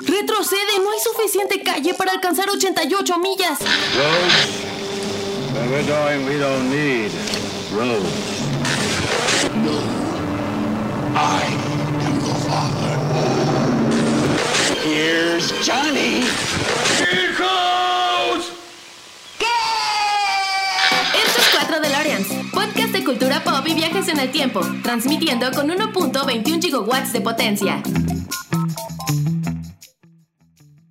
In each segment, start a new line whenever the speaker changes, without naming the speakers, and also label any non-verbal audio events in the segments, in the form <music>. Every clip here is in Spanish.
Retrocede, no hay suficiente calle para alcanzar 88 millas.
Roads? Where we're going, we don't need roads.
I am your father.
Here's Johnny. Here goes!
Esto es 4 DeLoreans, podcast de cultura pop y viajes en el tiempo, transmitiendo con 1.21 gigawatts de potencia.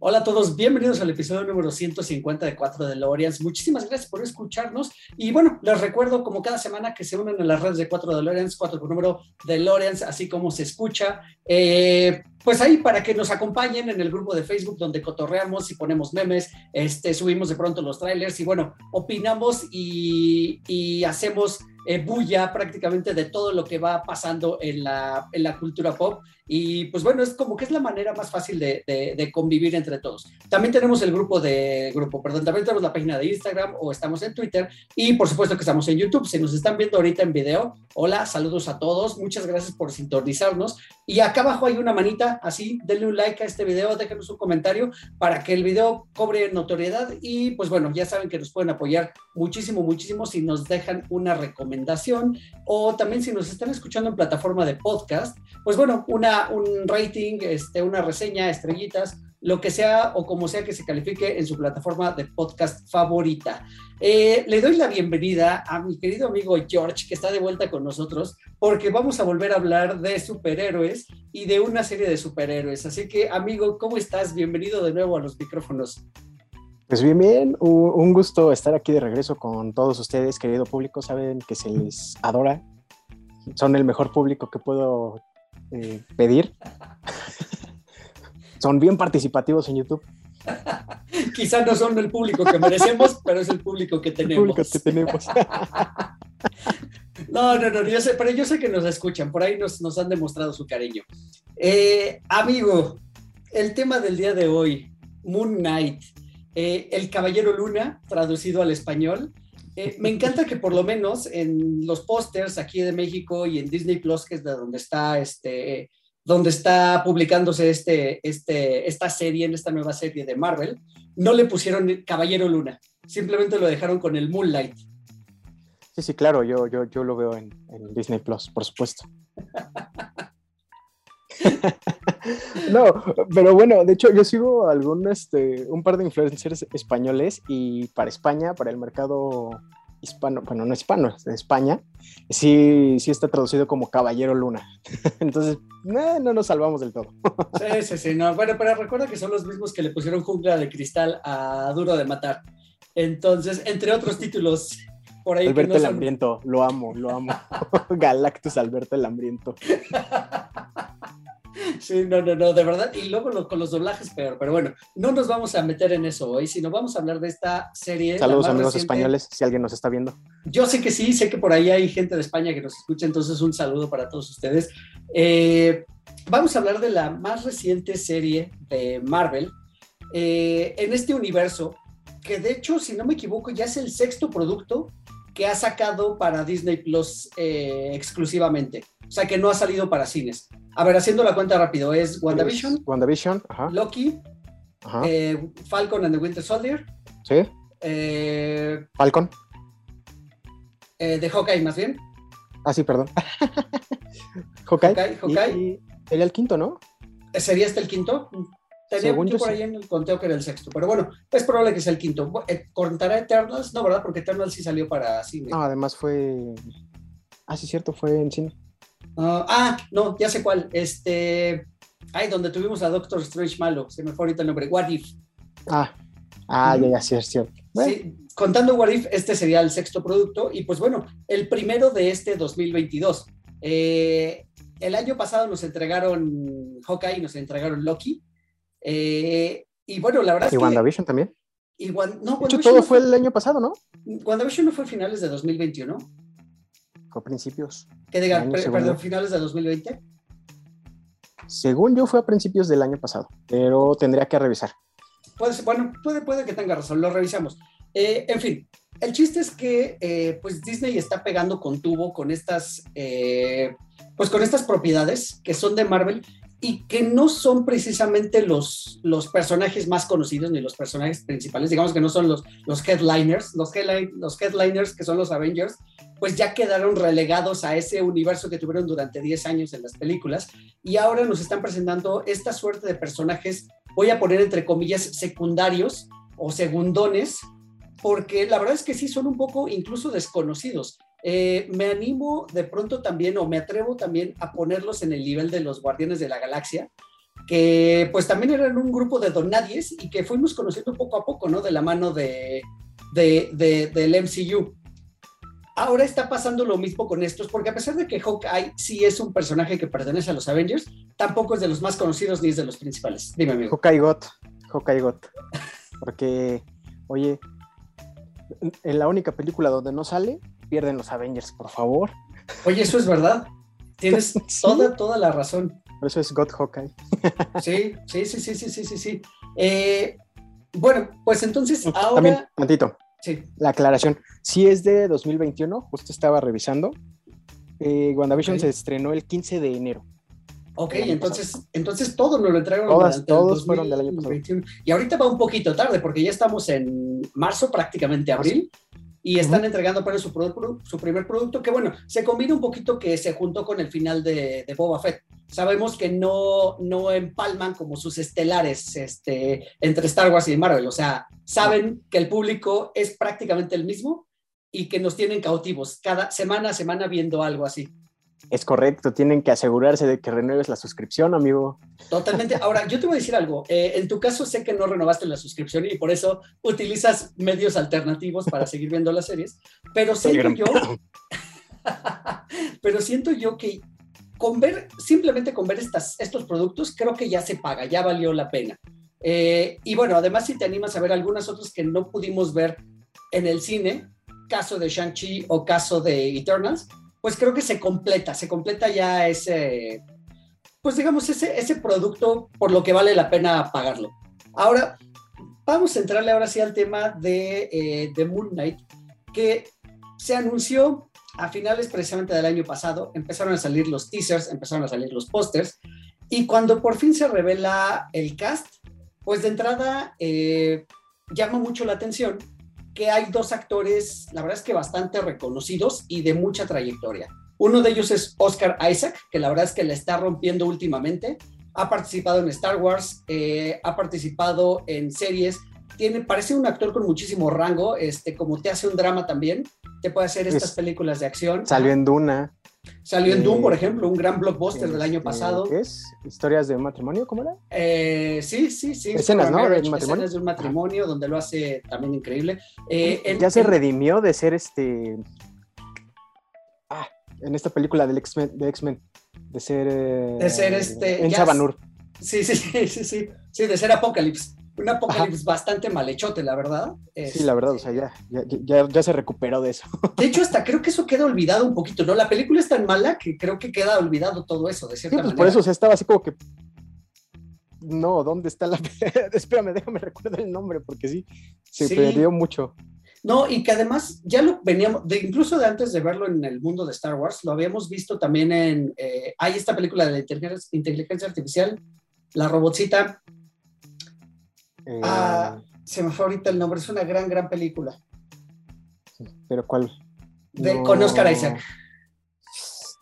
Hola a todos, bienvenidos al episodio número 150 de 4 de DeLoreans. Muchísimas gracias por escucharnos. Y bueno, les recuerdo como cada semana que se unen a las redes de 4 DeLoreans, 4 por número DeLoreans, así como se escucha. Eh, pues ahí para que nos acompañen en el grupo de Facebook donde cotorreamos y ponemos memes, este, subimos de pronto los trailers y bueno, opinamos y, y hacemos eh, bulla prácticamente de todo lo que va pasando en la, en la cultura pop. Y pues bueno, es como que es la manera más fácil de, de, de, convivir entre todos. También tenemos el grupo de, grupo, perdón, también tenemos la página de Instagram o estamos en Twitter y por supuesto que estamos en YouTube. Si nos están viendo ahorita en video, hola, saludos a todos, muchas gracias por sintonizarnos. Y acá abajo hay una manita, así, denle un like a este video, déjenos un comentario para que el video cobre notoriedad y pues bueno, ya saben que nos pueden apoyar muchísimo, muchísimo si nos dejan una recomendación o también si nos están escuchando en plataforma de podcast, pues bueno, una un rating, este, una reseña, estrellitas, lo que sea o como sea que se califique en su plataforma de podcast favorita. Eh, le doy la bienvenida a mi querido amigo George, que está de vuelta con nosotros, porque vamos a volver a hablar de superhéroes y de una serie de superhéroes. Así que, amigo, ¿cómo estás? Bienvenido de nuevo a los micrófonos.
Pues bien, bien, un gusto estar aquí de regreso con todos ustedes, querido público. Saben que se les adora. Son el mejor público que puedo eh, pedir. <laughs> son bien participativos en YouTube. <laughs>
Quizá no son el público que merecemos, pero es el público que tenemos.
El público que tenemos. <laughs>
no, no, no, yo sé, pero yo sé que nos escuchan, por ahí nos, nos han demostrado su cariño. Eh, amigo, el tema del día de hoy, Moon Knight, eh, el Caballero Luna, traducido al español. Eh, me encanta que por lo menos en los pósters aquí de México y en Disney Plus, que es de donde está este, donde está publicándose este, este, esta serie, en esta nueva serie de Marvel, no le pusieron Caballero Luna, simplemente lo dejaron con el Moonlight.
Sí, sí, claro, yo, yo, yo lo veo en, en Disney Plus, por supuesto. <laughs> <laughs> no, pero bueno, de hecho yo sigo algún, este, un par de influencers españoles y para España, para el mercado hispano, bueno, no hispano, de España, sí, sí está traducido como Caballero Luna. <laughs> Entonces, eh, no nos salvamos del todo. <laughs>
sí, sí, sí, no. Bueno, pero recuerda que son los mismos que le pusieron jungla de cristal a Duro de Matar. Entonces, entre otros títulos. Por ahí
Alberto
no
el
son...
Hambriento, lo amo, lo amo. Galactus Alberto el Hambriento.
Sí, no, no, no, de verdad. Y luego lo, con los doblajes peor. Pero bueno, no nos vamos a meter en eso hoy, sino vamos a hablar de esta serie.
Saludos amigos reciente. españoles, si alguien nos está viendo.
Yo sé que sí, sé que por ahí hay gente de España que nos escucha, entonces un saludo para todos ustedes. Eh, vamos a hablar de la más reciente serie de Marvel eh, en este universo, que de hecho, si no me equivoco, ya es el sexto producto que ha sacado para Disney Plus eh, exclusivamente. O sea, que no ha salido para cines. A ver, haciendo la cuenta rápido, es WandaVision,
es WandaVision ajá.
Loki,
ajá.
Eh, Falcon and the Winter Soldier.
Sí.
Eh,
Falcon.
Eh, de Hawkeye, más bien.
Ah, sí, perdón. Hawkeye. <laughs>
Hawkeye, Hawkeye.
Y, y sería el quinto, ¿no?
¿Sería este el quinto? Tenía
Según yo
por
sí.
ahí en el conteo que era el sexto, pero bueno, es probable que sea el quinto. ¿Contará Eternals? No, ¿verdad? Porque Eternals sí salió para cine.
No, además fue. Ah, sí, cierto, fue en cine.
Uh, ah, no, ya sé cuál. Este. Ay, donde tuvimos a Doctor Strange malo. Se me fue ahorita el nombre. What If.
Ah, ah, ya, ya, sí, es cierto.
Bueno. Sí, contando What If, este sería el sexto producto. Y pues bueno, el primero de este 2022. Eh, el año pasado nos entregaron Hawkeye, nos entregaron Loki. Eh, y bueno, la verdad
¿Y
es
WandaVision que, también?
Y One, no,
de hecho, todo no fue, fue el año pasado, ¿no?
WandaVision no fue finales de 2021.
Fue principios.
Que diga, perdón, finales de 2020.
Según yo fue a principios del año pasado, pero tendría que revisar.
Pues, bueno, puede, puede que tenga razón, lo revisamos. Eh, en fin, el chiste es que eh, pues Disney está pegando con tubo con estas, eh, pues con estas propiedades que son de Marvel y que no son precisamente los, los personajes más conocidos ni los personajes principales, digamos que no son los, los headliners, los, los headliners que son los Avengers, pues ya quedaron relegados a ese universo que tuvieron durante 10 años en las películas y ahora nos están presentando esta suerte de personajes, voy a poner entre comillas, secundarios o segundones, porque la verdad es que sí son un poco incluso desconocidos. Eh, me animo de pronto también, o me atrevo también a ponerlos en el nivel de los Guardianes de la Galaxia, que pues también eran un grupo de donadies y que fuimos conociendo poco a poco, ¿no? De la mano de, de, del MCU. Ahora está pasando lo mismo con estos, porque a pesar de que Hawkeye sí es un personaje que pertenece a los Avengers, tampoco es de los más conocidos ni es de los principales. Dime, amigo.
Hawkeye Got, Hawkeye Got. Porque, oye, en la única película donde no sale, pierden los Avengers, por favor.
Oye, eso es verdad. Tienes <laughs> toda, toda la razón.
Por eso es God Hawkeye. <laughs>
sí, sí, sí, sí, sí, sí, sí. Eh, bueno, pues entonces ahora.
También, tantito. Sí. La aclaración. Sí es de 2021, justo estaba revisando. Eh, WandaVision se estrenó el 15 de enero.
Ok, entonces, entonces todos nos lo entregaron.
Todas, todos fueron del año pasado.
Y ahorita va un poquito tarde porque ya estamos en marzo, prácticamente abril y están entregando para su, su primer producto, que bueno, se combina un poquito que se juntó con el final de, Boba Fett. Sabemos que no, no empalman como sus estelares este, entre Star Wars y Marvel, o sea, saben que el público es prácticamente el mismo y que nos tienen cautivos cada semana a semana viendo algo así.
Es correcto, tienen que asegurarse de que renueves la suscripción, amigo.
Totalmente. Ahora, yo te voy a decir algo. Eh, en tu caso, sé que no renovaste la suscripción y por eso utilizas medios alternativos para <laughs> seguir viendo las series, pero siento yo, <laughs> pero siento yo que con ver, simplemente con ver estas, estos productos, creo que ya se paga, ya valió la pena. Eh, y bueno, además, si te animas a ver algunas otras que no pudimos ver en el cine, caso de Shang-Chi o caso de Eternals, pues creo que se completa, se completa ya ese, pues digamos, ese, ese producto por lo que vale la pena pagarlo. Ahora, vamos a entrarle ahora sí al tema de, eh, de Moon Knight, que se anunció a finales precisamente del año pasado, empezaron a salir los teasers, empezaron a salir los pósters, y cuando por fin se revela el cast, pues de entrada eh, llama mucho la atención que hay dos actores, la verdad es que bastante reconocidos y de mucha trayectoria. Uno de ellos es Oscar Isaac, que la verdad es que le está rompiendo últimamente. Ha participado en Star Wars, eh, ha participado en series. Tiene, parece un actor con muchísimo rango, este, como te hace un drama también. Te puede hacer estas películas de acción.
Salió en Duna.
Salió en Doom, por ejemplo, un gran blockbuster del año este, pasado.
¿Qué es? ¿Historias de un matrimonio? ¿Cómo era?
Eh, sí, sí, sí.
Escenas, ¿no?
matrimonio. Escenas de un matrimonio, donde lo hace también increíble.
Eh, ya se redimió de ser este. Ah, en esta película del X-Men, de X-Men. De ser. Eh,
de ser este.
En Sabanur.
Sí, sí, sí, <laughs> sí, sí. Sí, de ser Apocalypse un apocalipsis bastante malhechote, la verdad.
Sí, la verdad, o sea, ya, ya, ya, se recuperó de eso.
De hecho, hasta creo que eso queda olvidado un poquito, ¿no? La película es tan mala que creo que queda olvidado todo eso, de cierta sí, pues
por eso, o sea, estaba así como que. No, ¿dónde está la.? <laughs> Espérame, déjame recordar el nombre, porque sí, se perdió mucho.
No, y que además ya lo veníamos, de, incluso de antes de verlo en el mundo de Star Wars, lo habíamos visto también en. Eh, hay esta película de la inteligencia, inteligencia artificial, la robotcita ah, eh, se me fue ahorita el nombre, es una gran, gran película.
¿Pero cuál?
Con Oscar Isaac.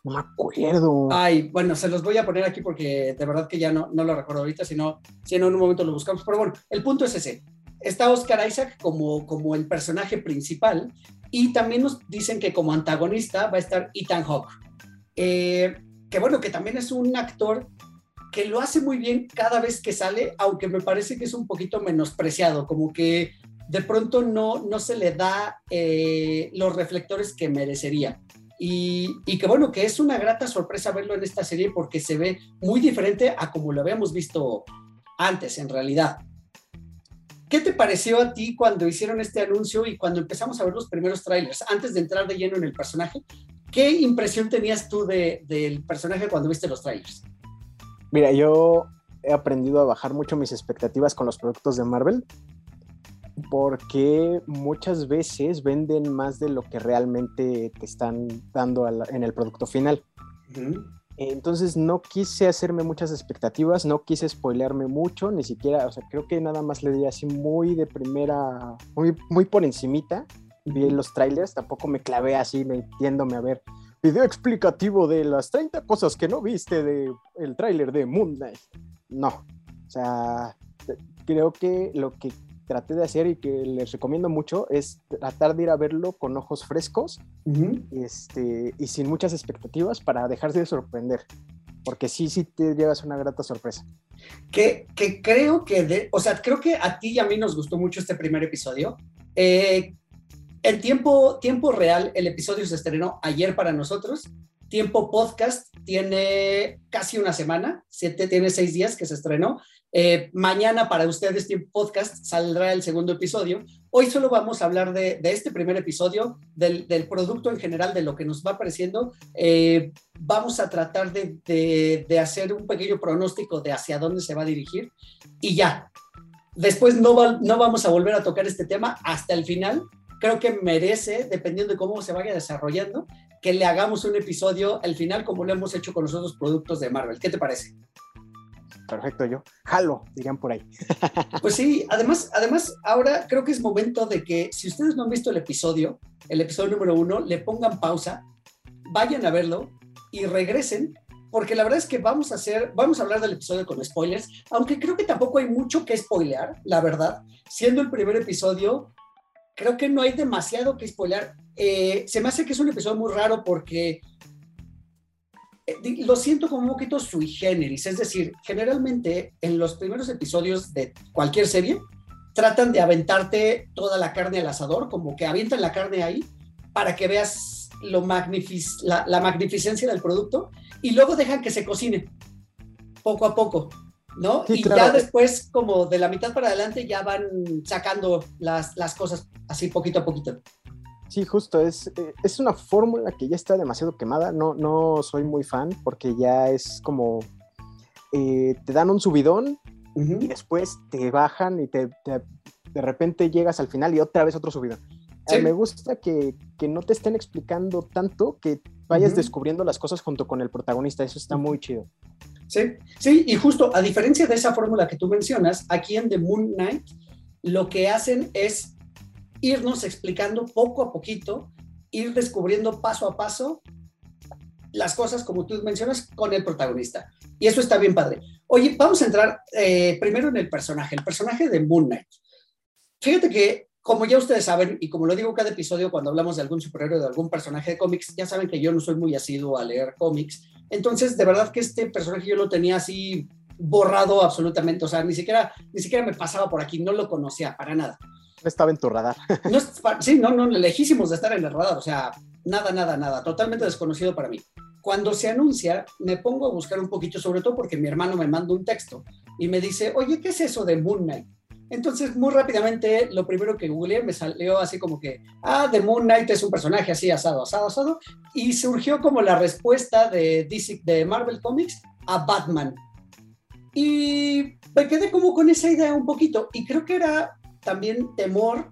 No me acuerdo.
Ay, bueno, se los voy a poner aquí porque de verdad que ya no, no lo recuerdo ahorita, sino si en un momento lo buscamos. Pero bueno, el punto es ese. Está Oscar Isaac como, como el personaje principal y también nos dicen que como antagonista va a estar Ethan Hawke. Eh, que bueno, que también es un actor que lo hace muy bien cada vez que sale, aunque me parece que es un poquito menospreciado, como que de pronto no, no se le da eh, los reflectores que merecería. Y, y, que bueno, que es una grata sorpresa verlo en esta serie porque se ve muy diferente a como lo habíamos visto antes, en realidad. ¿Qué te pareció a ti cuando hicieron este anuncio y cuando empezamos a ver los primeros trailers? Antes de entrar de lleno en el personaje, ¿qué impresión tenías tú de, del personaje cuando viste los trailers?
Mira, yo he aprendido a bajar mucho mis expectativas con los productos de Marvel porque muchas veces venden más de lo que realmente te están dando en el producto final. Entonces no quise hacerme muchas expectativas, no quise spoilearme mucho, ni siquiera, o sea, creo que nada más le di así muy de primera, muy, muy por encimita, vi los trailers, tampoco me clavé así metiéndome a ver video explicativo de las 30 cosas que no viste de el tráiler de Moon Knight. No, o sea, creo que lo que traté de hacer y que les recomiendo mucho es tratar de ir a verlo con ojos frescos este, y sin muchas expectativas para dejarse de sorprender. Porque sí, sí te llevas una grata sorpresa.
Que, que creo que, de, o sea, creo que a ti y a mí nos gustó mucho este primer episodio. Eh, en tiempo, tiempo real, el episodio se estrenó ayer para nosotros. Tiempo podcast tiene casi una semana, siete, tiene seis días que se estrenó. Eh, mañana para ustedes, Tiempo Podcast, saldrá el segundo episodio. Hoy solo vamos a hablar de, este primer episodio, del, producto en general, de lo que nos va apareciendo. Eh, vamos a tratar de, de, hacer un pequeño pronóstico de hacia dónde se va a dirigir y ya. Después no, no vamos a volver a tocar este tema hasta el final, creo que merece, dependiendo de cómo se vaya desarrollando, que le hagamos un episodio al final como lo hemos hecho con los otros productos de Marvel. ¿Qué te parece?
Perfecto, yo. Jalo, dirían por ahí. <laughs>
Pues sí, además, además, ahora creo que es momento de que si ustedes no han visto el episodio, el episodio número uno, le pongan pausa, vayan a verlo y regresen, porque la verdad es que vamos a hacer, vamos a hablar del episodio con spoilers, aunque creo que tampoco hay mucho que spoilear, la verdad. Siendo el primer episodio, creo que no hay demasiado que spoiler. Eh, se me hace que es un episodio muy raro porque eh, lo siento como un poquito sui generis, es decir, generalmente en los primeros episodios de cualquier serie tratan de aventarte toda la carne al asador, como que avientan la carne ahí para que veas lo la, la magnificencia del producto y luego dejan que se cocine poco a poco. ¿No? y ya después, como de la mitad para adelante, ya van sacando las, las cosas así poquito a poquito.
Sí, justo, es, eh, es una fórmula que ya está demasiado quemada, no, no soy muy fan porque ya es como, eh, te dan un subidón y después te bajan y te, de repente llegas al final y otra vez otro subidón. me gusta que, que, no te estén explicando tanto, que vayas descubriendo las cosas junto con el protagonista, eso está muy chido.
Sí, sí, y justo a diferencia de esa fórmula que tú mencionas, aquí en The Moon Knight lo que hacen es irnos explicando poco a poquito, ir descubriendo paso a paso las cosas como tú mencionas con el protagonista. Y eso está bien padre. Oye, vamos a entrar eh, primero en el personaje, el personaje de Moon Knight. Fíjate que como ya ustedes saben, y como lo digo cada episodio cuando hablamos de algún superhéroe, de algún personaje de cómics, ya saben que yo no soy muy asiduo a leer cómics. Entonces, de verdad que este personaje yo lo tenía así borrado absolutamente. O sea, ni siquiera, ni siquiera me pasaba por aquí, no lo conocía para nada.
No estaba en tu radar. <laughs>
No, sí, no, no, lejísimos de estar en el radar. O sea, nada, nada, nada. Totalmente desconocido para mí. Cuando se anuncia, me pongo a buscar un poquito, sobre todo porque mi hermano me manda un texto y me dice, oye, ¿qué es eso de Moon Knight? Entonces, muy rápidamente, lo primero que googleé me salió así como que, ah, The Moon Knight es un personaje así, asado, asado, asado, y surgió como la respuesta de, DC, de Marvel Comics a Batman. Y me quedé como con esa idea un poquito, y creo que era también temor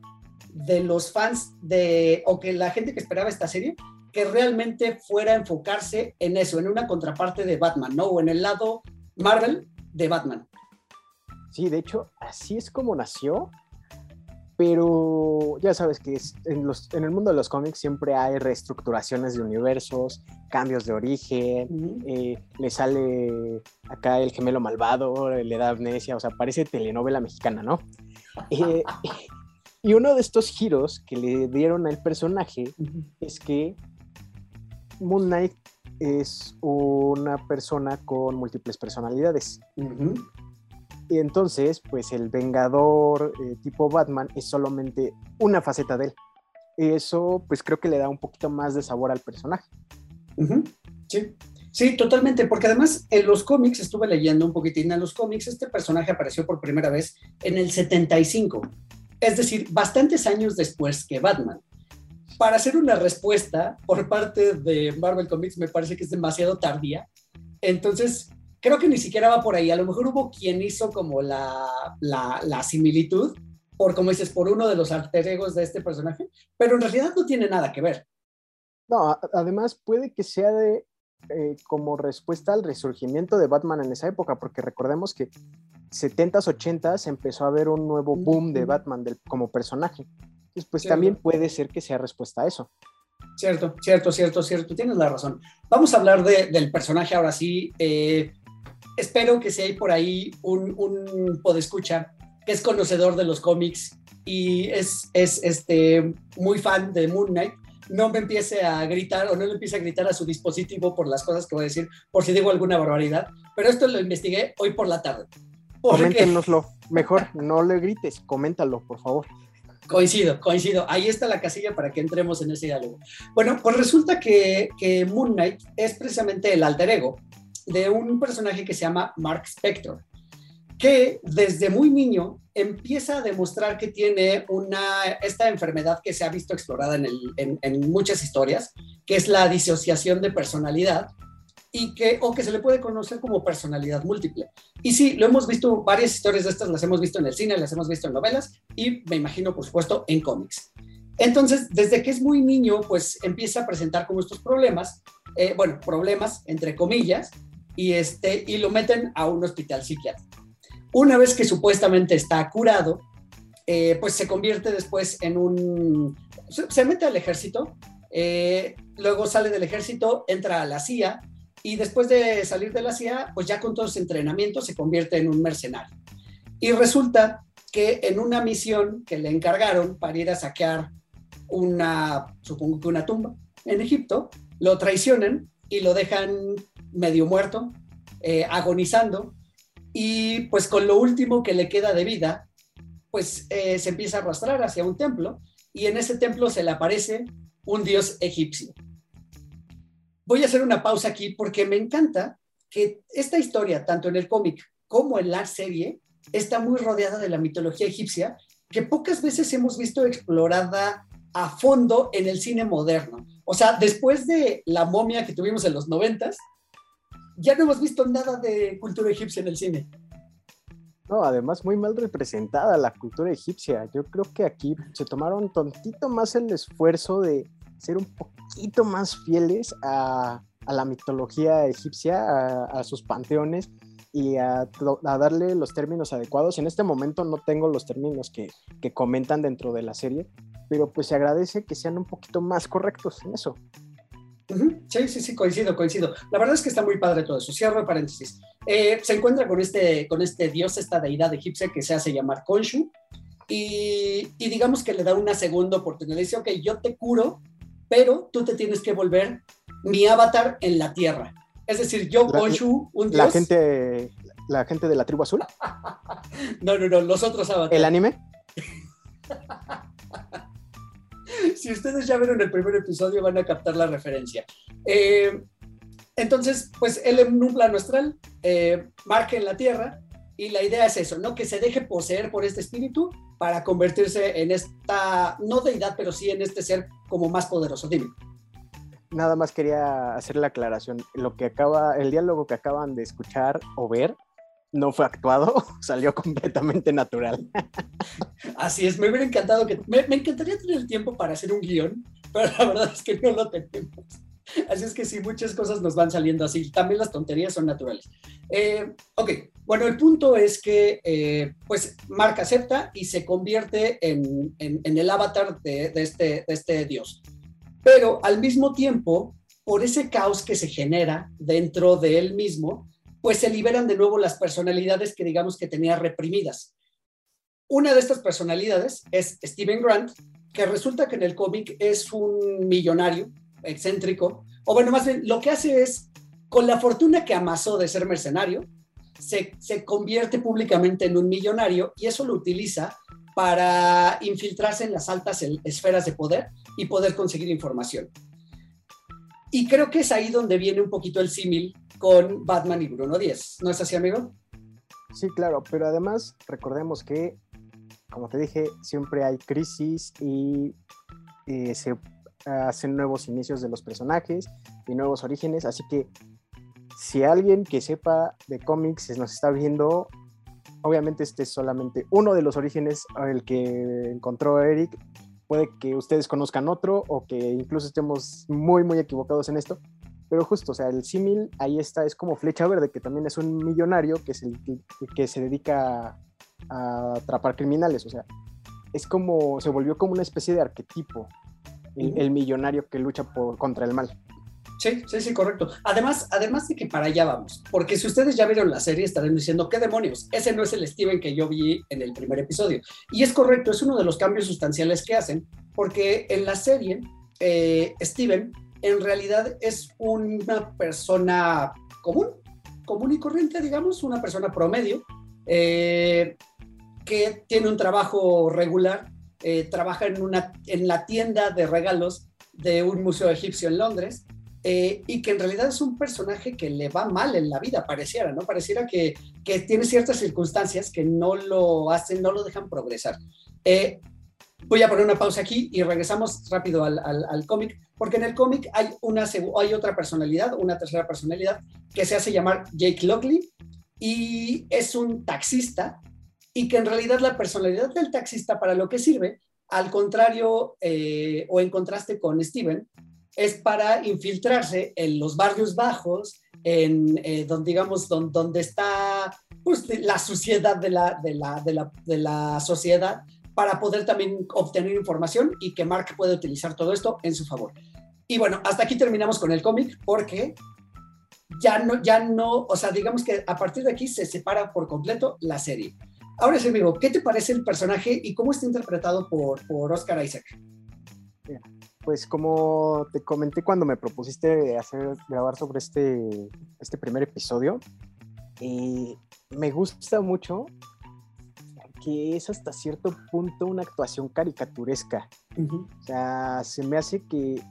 de los fans de, o que la gente que esperaba esta serie, que realmente fuera a enfocarse en eso, en una contraparte de Batman, ¿no? O en el lado Marvel de Batman.
Sí, de hecho, así es como nació, pero ya sabes que en, los, en, el mundo de los cómics siempre hay reestructuraciones de universos, cambios de origen, eh, le sale acá el gemelo malvado, le da amnesia, o sea, parece telenovela mexicana, ¿no? Eh, <laughs> y uno de estos giros que le dieron al personaje es que Moon Knight es una persona con múltiples personalidades. Y entonces, pues el Vengador eh, tipo Batman es solamente una faceta de él. Eso, pues creo que le da un poquito más de sabor al personaje.
Sí, sí, totalmente, porque además en los cómics, estuve leyendo un poquitín en los cómics, este personaje apareció por primera vez en el 75, es decir, bastantes años después que Batman. Para hacer una respuesta por parte de Marvel Comics me parece que es demasiado tardía. Entonces, creo que ni siquiera va por ahí. A lo mejor hubo quien hizo como la, la, similitud, por como dices, por uno de los alter egos de este personaje, pero en realidad no tiene nada que ver.
No, además puede que sea de eh, como respuesta al resurgimiento de Batman en esa época, porque recordemos que 70s, 80s empezó a haber un nuevo boom de Batman como personaje. Entonces, pues también puede ser que sea respuesta a eso.
Cierto, cierto, cierto, cierto, tienes la razón. Vamos a hablar del personaje ahora sí. Eh, espero que si hay por ahí un, un podescucha que es conocedor de los cómics y es, es este, muy fan de Moon Knight, no me empiece a gritar o no le empiece a gritar a su dispositivo por las cosas que voy a decir, por si digo alguna barbaridad, pero esto lo investigué hoy por la tarde.
Coméntenoslo, mejor no le grites, coméntalo, por favor.
Coincido, coincido. Ahí está la casilla para que entremos en ese diálogo. Bueno, pues resulta que, que Moon Knight es precisamente el alter ego de un personaje que se llama Mark Spector, que desde muy niño empieza a demostrar que tiene una, esta enfermedad que se ha visto explorada en, en, muchas historias, que es la disociación de personalidad, y que, o que se le puede conocer como personalidad múltiple. Y sí, lo hemos visto, varias historias de estas las hemos visto en el cine, las hemos visto en novelas y me imagino, por supuesto, en cómics. Entonces, desde que es muy niño, pues empieza a presentar como estos problemas, eh, bueno, problemas entre comillas, y, este, y lo meten a un hospital psiquiátrico. Una vez que supuestamente está curado, eh, pues se convierte después en un... Se mete al ejército, eh, luego sale del ejército, entra a la CIA y después de salir de la CIA, pues ya con todo ese entrenamiento se convierte en un mercenario. Y resulta que en una misión que le encargaron para ir a saquear una, supongo que una tumba en Egipto, lo traicionan y lo dejan medio muerto, eh, agonizando, y pues con lo último que le queda de vida, pues eh, se empieza a arrastrar hacia un templo y en ese templo se le aparece un dios egipcio. Voy a hacer una pausa aquí porque me encanta que esta historia, tanto en el cómic como en la serie, está muy rodeada de la mitología egipcia, que pocas veces hemos visto explorada a fondo en el cine moderno. O sea, después de la momia que tuvimos en los noventas, ya no hemos visto nada de cultura egipcia en el cine.
No, además muy mal representada la cultura egipcia. Yo creo que aquí se tomaron tontito más el esfuerzo de ser un poquito más fieles a, la mitología egipcia, a, sus panteones y a, darle los términos adecuados. En este momento no tengo los términos que, que comentan dentro de la serie, pero pues se agradece que sean un poquito más correctos en eso.
Sí, sí, sí, coincido, coincido. La verdad es que está muy padre todo eso. Cierro paréntesis. Eh, se encuentra con este, con este dios, esta deidad egipcia que se hace llamar Khonshu, y, digamos que le da una segunda oportunidad. dice, ok, yo te curo, pero tú te tienes que volver mi avatar en la tierra. Es decir, yo, Khonshu, un dios.
La gente, la gente de la tribu azul. <laughs>
no, no, no, los otros avatares.
¿El anime? <laughs> <laughs>
si ustedes ya vieron el primer episodio, van a captar la referencia. Eh, entonces, pues él en un plano astral eh, marca en la Tierra y la idea es eso, ¿no? Que se deje poseer por este espíritu para convertirse en esta, no deidad, pero sí en este ser como más poderoso. Dime.
Nada más quería hacer la aclaración. Lo que acaba, el diálogo que acaban de escuchar o ver no fue actuado, <laughs> salió completamente natural.
Así es, me hubiera encantado que, me, encantaría tener tiempo para hacer un guion, pero la verdad es que no lo tenemos. Así es que sí, muchas cosas nos van saliendo así. También las tonterías son naturales. Eh, ok, bueno, el punto es que eh, pues Mark acepta y se convierte en, el avatar de, este, de este dios. Pero al mismo tiempo, por ese caos que se genera dentro de él mismo, pues se liberan de nuevo las personalidades que digamos que tenía reprimidas. Una de estas personalidades es Steven Grant, que resulta que en el cómic es un millonario excéntrico, o bueno, más bien lo que hace es, con la fortuna que amasó de ser mercenario, se, se convierte públicamente en un millonario y eso lo utiliza para infiltrarse en las altas esferas de poder y poder conseguir información. Y creo que es ahí donde viene un poquito el símil con Batman y Bruno Díaz. ¿No es así, amigo?
Sí, claro, pero además recordemos que, como te dije, siempre hay crisis y se hacen nuevos inicios de los personajes y nuevos orígenes, así que si alguien que sepa de cómics nos está viendo, obviamente este es solamente uno de los orígenes el que encontró Eric. Puede que ustedes conozcan otro o que incluso estemos muy, muy equivocados en esto, pero justo, o sea, el símil ahí está, es como Flecha Verde, que también es un millonario que, es el, que se dedica a atrapar criminales, o sea, es como, se volvió como una especie de arquetipo, el, millonario que lucha por, contra el mal.
Sí, sí, sí, correcto. Además, además de que para allá vamos, porque si ustedes ya vieron la serie estarán diciendo, ¿qué demonios? Ese no es el Steven que yo vi en el primer episodio. Y es correcto, es uno de los cambios sustanciales que hacen, porque en la serie, eh, Steven en realidad es una persona común, común y corriente, digamos, una persona promedio, eh, que tiene un trabajo regular, eh, trabaja en, una, en la tienda de regalos de un museo egipcio en Londres, eh, y que en realidad es un personaje que le va mal en la vida, pareciera, ¿no? Pareciera que, que tiene ciertas circunstancias que no lo hacen, no lo dejan progresar. Voy a poner una pausa aquí y regresamos rápido al, al, cómic, porque en el cómic hay, hay otra personalidad, una tercera personalidad, que se hace llamar Jake Lockley, y es un taxista, y que en realidad la personalidad del taxista para lo que sirve, al contrario eh, o en contraste con Steven, es para infiltrarse en los barrios bajos, en eh, donde, digamos, donde, está pues, la suciedad de la, de, la, de, la, de la sociedad, para poder también obtener información y que Mark pueda utilizar todo esto en su favor. Y bueno, hasta aquí terminamos con el cómic porque ya no, ya no, o sea, digamos que a partir de aquí se separa por completo la serie. Ahora sí, amigo, ¿qué te parece el personaje y cómo está interpretado por, Oscar Isaac?
Pues como te comenté cuando me propusiste hacer, grabar sobre este, este primer episodio, eh, me gusta mucho que es hasta cierto punto una actuación caricaturesca. O sea, se me hace que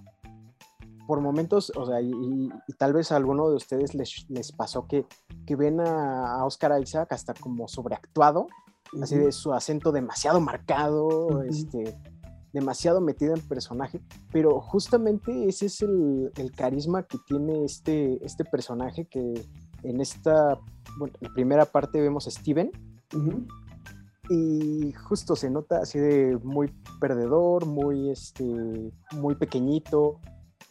por momentos, o sea, y, tal vez a alguno de ustedes les, les pasó que, que ven a, Oscar Isaac hasta como sobreactuado, así de su acento demasiado marcado, este demasiado metida en personaje, pero justamente ese es el, carisma que tiene este, este personaje que en esta bueno, primera parte vemos a Steven y justo se nota así de muy perdedor, muy, este, muy pequeñito,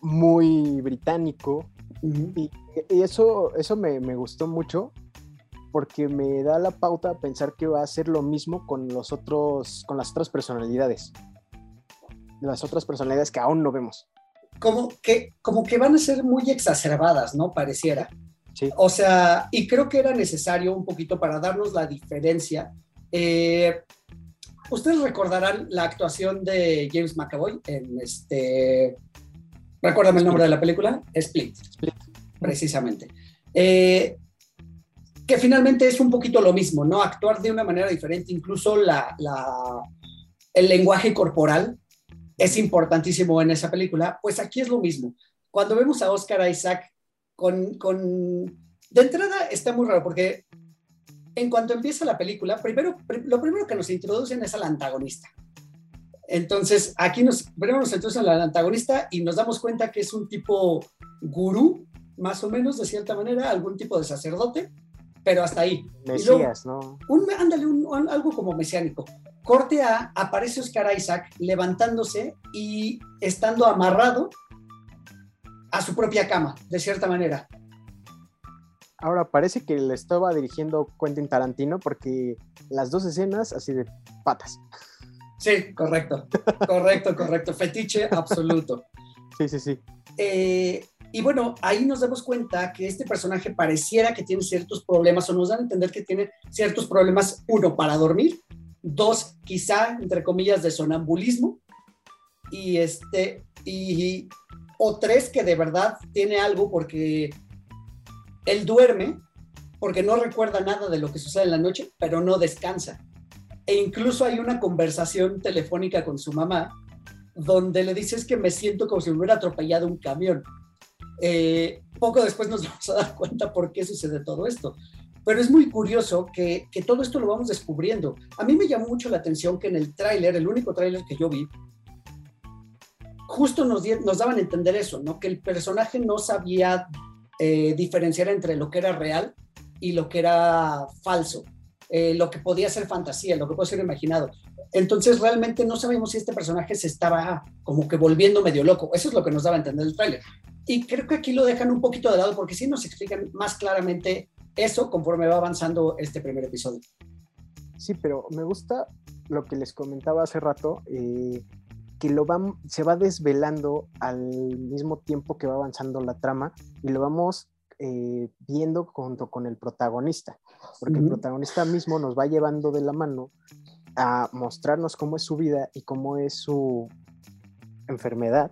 muy británico y, eso, eso me, me gustó mucho porque me da la pauta a pensar que va a ser lo mismo con los otros, con las otras personalidades las otras personalidades que aún no vemos.
Como que, como que van a ser muy exacerbadas, ¿no? Pareciera. Sí. O sea, y creo que era necesario un poquito para darnos la diferencia. Eh, Ustedes recordarán la actuación de James McAvoy en este. Recuérdame el nombre de la película: Split. Split. Precisamente. Eh, que finalmente es un poquito lo mismo, ¿no? Actuar de una manera diferente, incluso la, la, el lenguaje corporal es importantísimo en esa película, pues aquí es lo mismo. Cuando vemos a Oscar Isaac con, con... De entrada está muy raro porque en cuanto empieza la película, primero, lo primero que nos introducen es al antagonista. Entonces, aquí nos, primero nos introducen al antagonista y nos damos cuenta que es un tipo gurú, más o menos, de cierta manera, algún tipo de sacerdote, pero hasta ahí.
Mesías, ¿no?
Un, ándale, algo como mesiánico. Corte A, aparece Oscar Isaac levantándose y estando amarrado a su propia cama, de cierta manera.
Ahora, parece que le estaba dirigiendo Quentin Tarantino porque las dos escenas así de patas.
Sí, correcto, correcto, correcto. Fetiche absoluto.
Sí, sí, sí.
Eh, y bueno, ahí nos damos cuenta que este personaje pareciera que tiene ciertos problemas o nos dan a entender que tiene ciertos problemas, uno, para dormir dos quizá, entre comillas, de sonambulismo, y este, y, o tres que de verdad tiene algo porque él duerme, porque no recuerda nada de lo que sucede en la noche, pero no descansa. E incluso hay una conversación telefónica con su mamá donde le dices que me siento como si me hubiera atropellado un camión. Eh, poco después nos <laughs> vamos a dar cuenta por qué sucede todo esto. Pero es muy curioso que, que, todo esto lo vamos descubriendo. A mí me llamó mucho la atención que en el tráiler, el único tráiler que yo vi, justo nos, nos daban a entender eso, ¿no? Que el personaje no sabía eh, diferenciar entre lo que era real y lo que era falso, eh, lo que podía ser fantasía, lo que puede ser imaginado. Entonces realmente no sabemos si este personaje se estaba como que volviendo medio loco. Eso es lo que nos daba a entender el tráiler. y creo que aquí lo dejan un poquito de lado porque sí nos explican más claramente eso conforme va avanzando este primer episodio.
Sí, pero me gusta lo que les comentaba hace rato, eh, que lo van, se va desvelando al mismo tiempo que va avanzando la trama y lo vamos eh, viendo junto con el protagonista, porque el protagonista mismo nos va llevando de la mano a mostrarnos cómo es su vida y cómo es su enfermedad,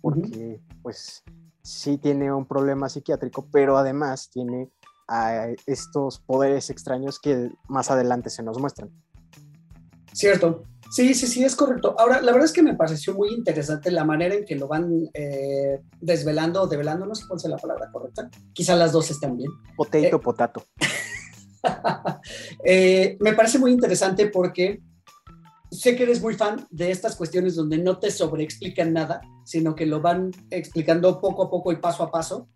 porque pues sí tiene un problema psiquiátrico, pero además tiene a estos poderes extraños que más adelante se nos muestran.
Cierto. Sí, sí, sí, es correcto. Ahora, la verdad es que me pareció muy interesante la manera en que lo van eh, desvelando, develando, no sé cuál es la palabra correcta. Quizá las dos están bien.
Potato, eh, potato. <laughs>
Eh, me parece muy interesante porque sé que eres muy fan de estas cuestiones donde no te sobreexplican nada, sino que lo van explicando poco a poco y paso a paso.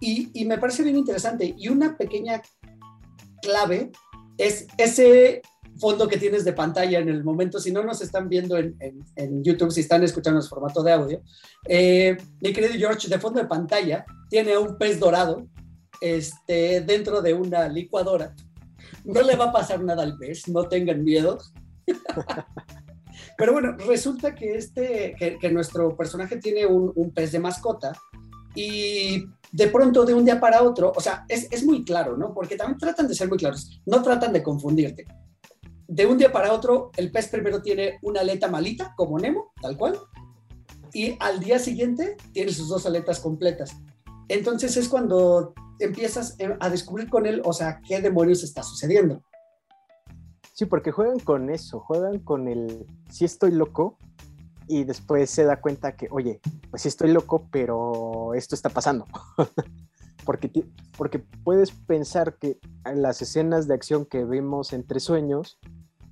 Y, me parece bien interesante. Y una pequeña clave es ese fondo que tienes de pantalla en el momento, si no nos están viendo en, YouTube, si están escuchando en formato de audio, eh, mi querido George, de fondo de pantalla tiene un pez dorado este, dentro de una licuadora. No le va a pasar nada al pez, no tengan miedo. <laughs> Pero bueno, resulta que, este, que, nuestro personaje tiene un, pez de mascota y de pronto de un día para otro, o sea, es, es, muy claro, ¿no? Porque también tratan de ser muy claros, no tratan de confundirte. De un día para otro, el pez primero tiene una aleta malita, como Nemo, tal cual, y al día siguiente tiene sus dos aletas completas. Entonces es cuando empiezas a descubrir con él, o sea, qué demonios está sucediendo.
Sí, porque juegan con eso, juegan con el si estoy loco y después se da cuenta que, oye, pues sí estoy loco, pero esto está pasando. <laughs> porque, porque puedes pensar que las escenas de acción que vimos entre sueños,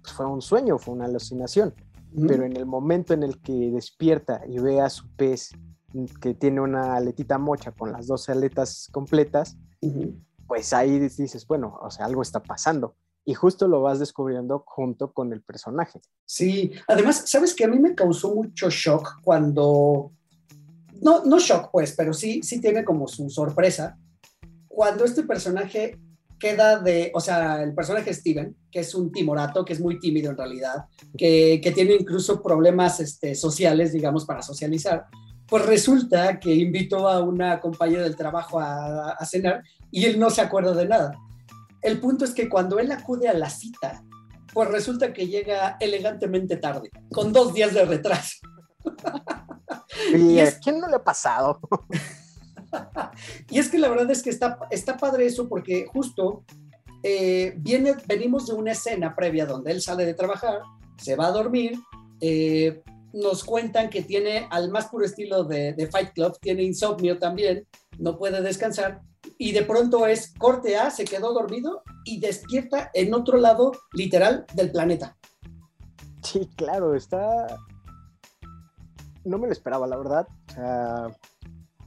fue un sueño, fue una alucinación. Pero en el momento en el que despierta y ve a su pez que tiene una aletita mocha con las dos aletas completas, pues ahí dices, bueno, o sea, algo está pasando y justo lo vas descubriendo junto con el personaje.
Sí, además, sabes que a mí me causó mucho shock cuando, no, no shock pues, pero sí, sí tiene como su sorpresa, cuando este personaje queda de, o sea, el personaje Steven, que es un timorato, que es muy tímido en realidad, que, que tiene incluso problemas este, sociales, digamos, para socializar, pues resulta que invitó a una compañera del trabajo a, a cenar y él no se acuerda de nada. El punto es que cuando él acude a la cita, pues resulta que llega elegantemente tarde, con dos días de retraso.
¿Y es... quién no le ha pasado? <laughs> <laughs>
y es que la verdad es que está, está padre eso porque justo eh, viene, venimos de una escena previa donde él sale de trabajar, se va a dormir, eh, nos cuentan que tiene al más puro estilo de, de, Fight Club, tiene insomnio también, no puede descansar y de pronto es corte A, se quedó dormido y despierta en otro lado literal del planeta.
Sí, claro, está... No me lo esperaba, la verdad.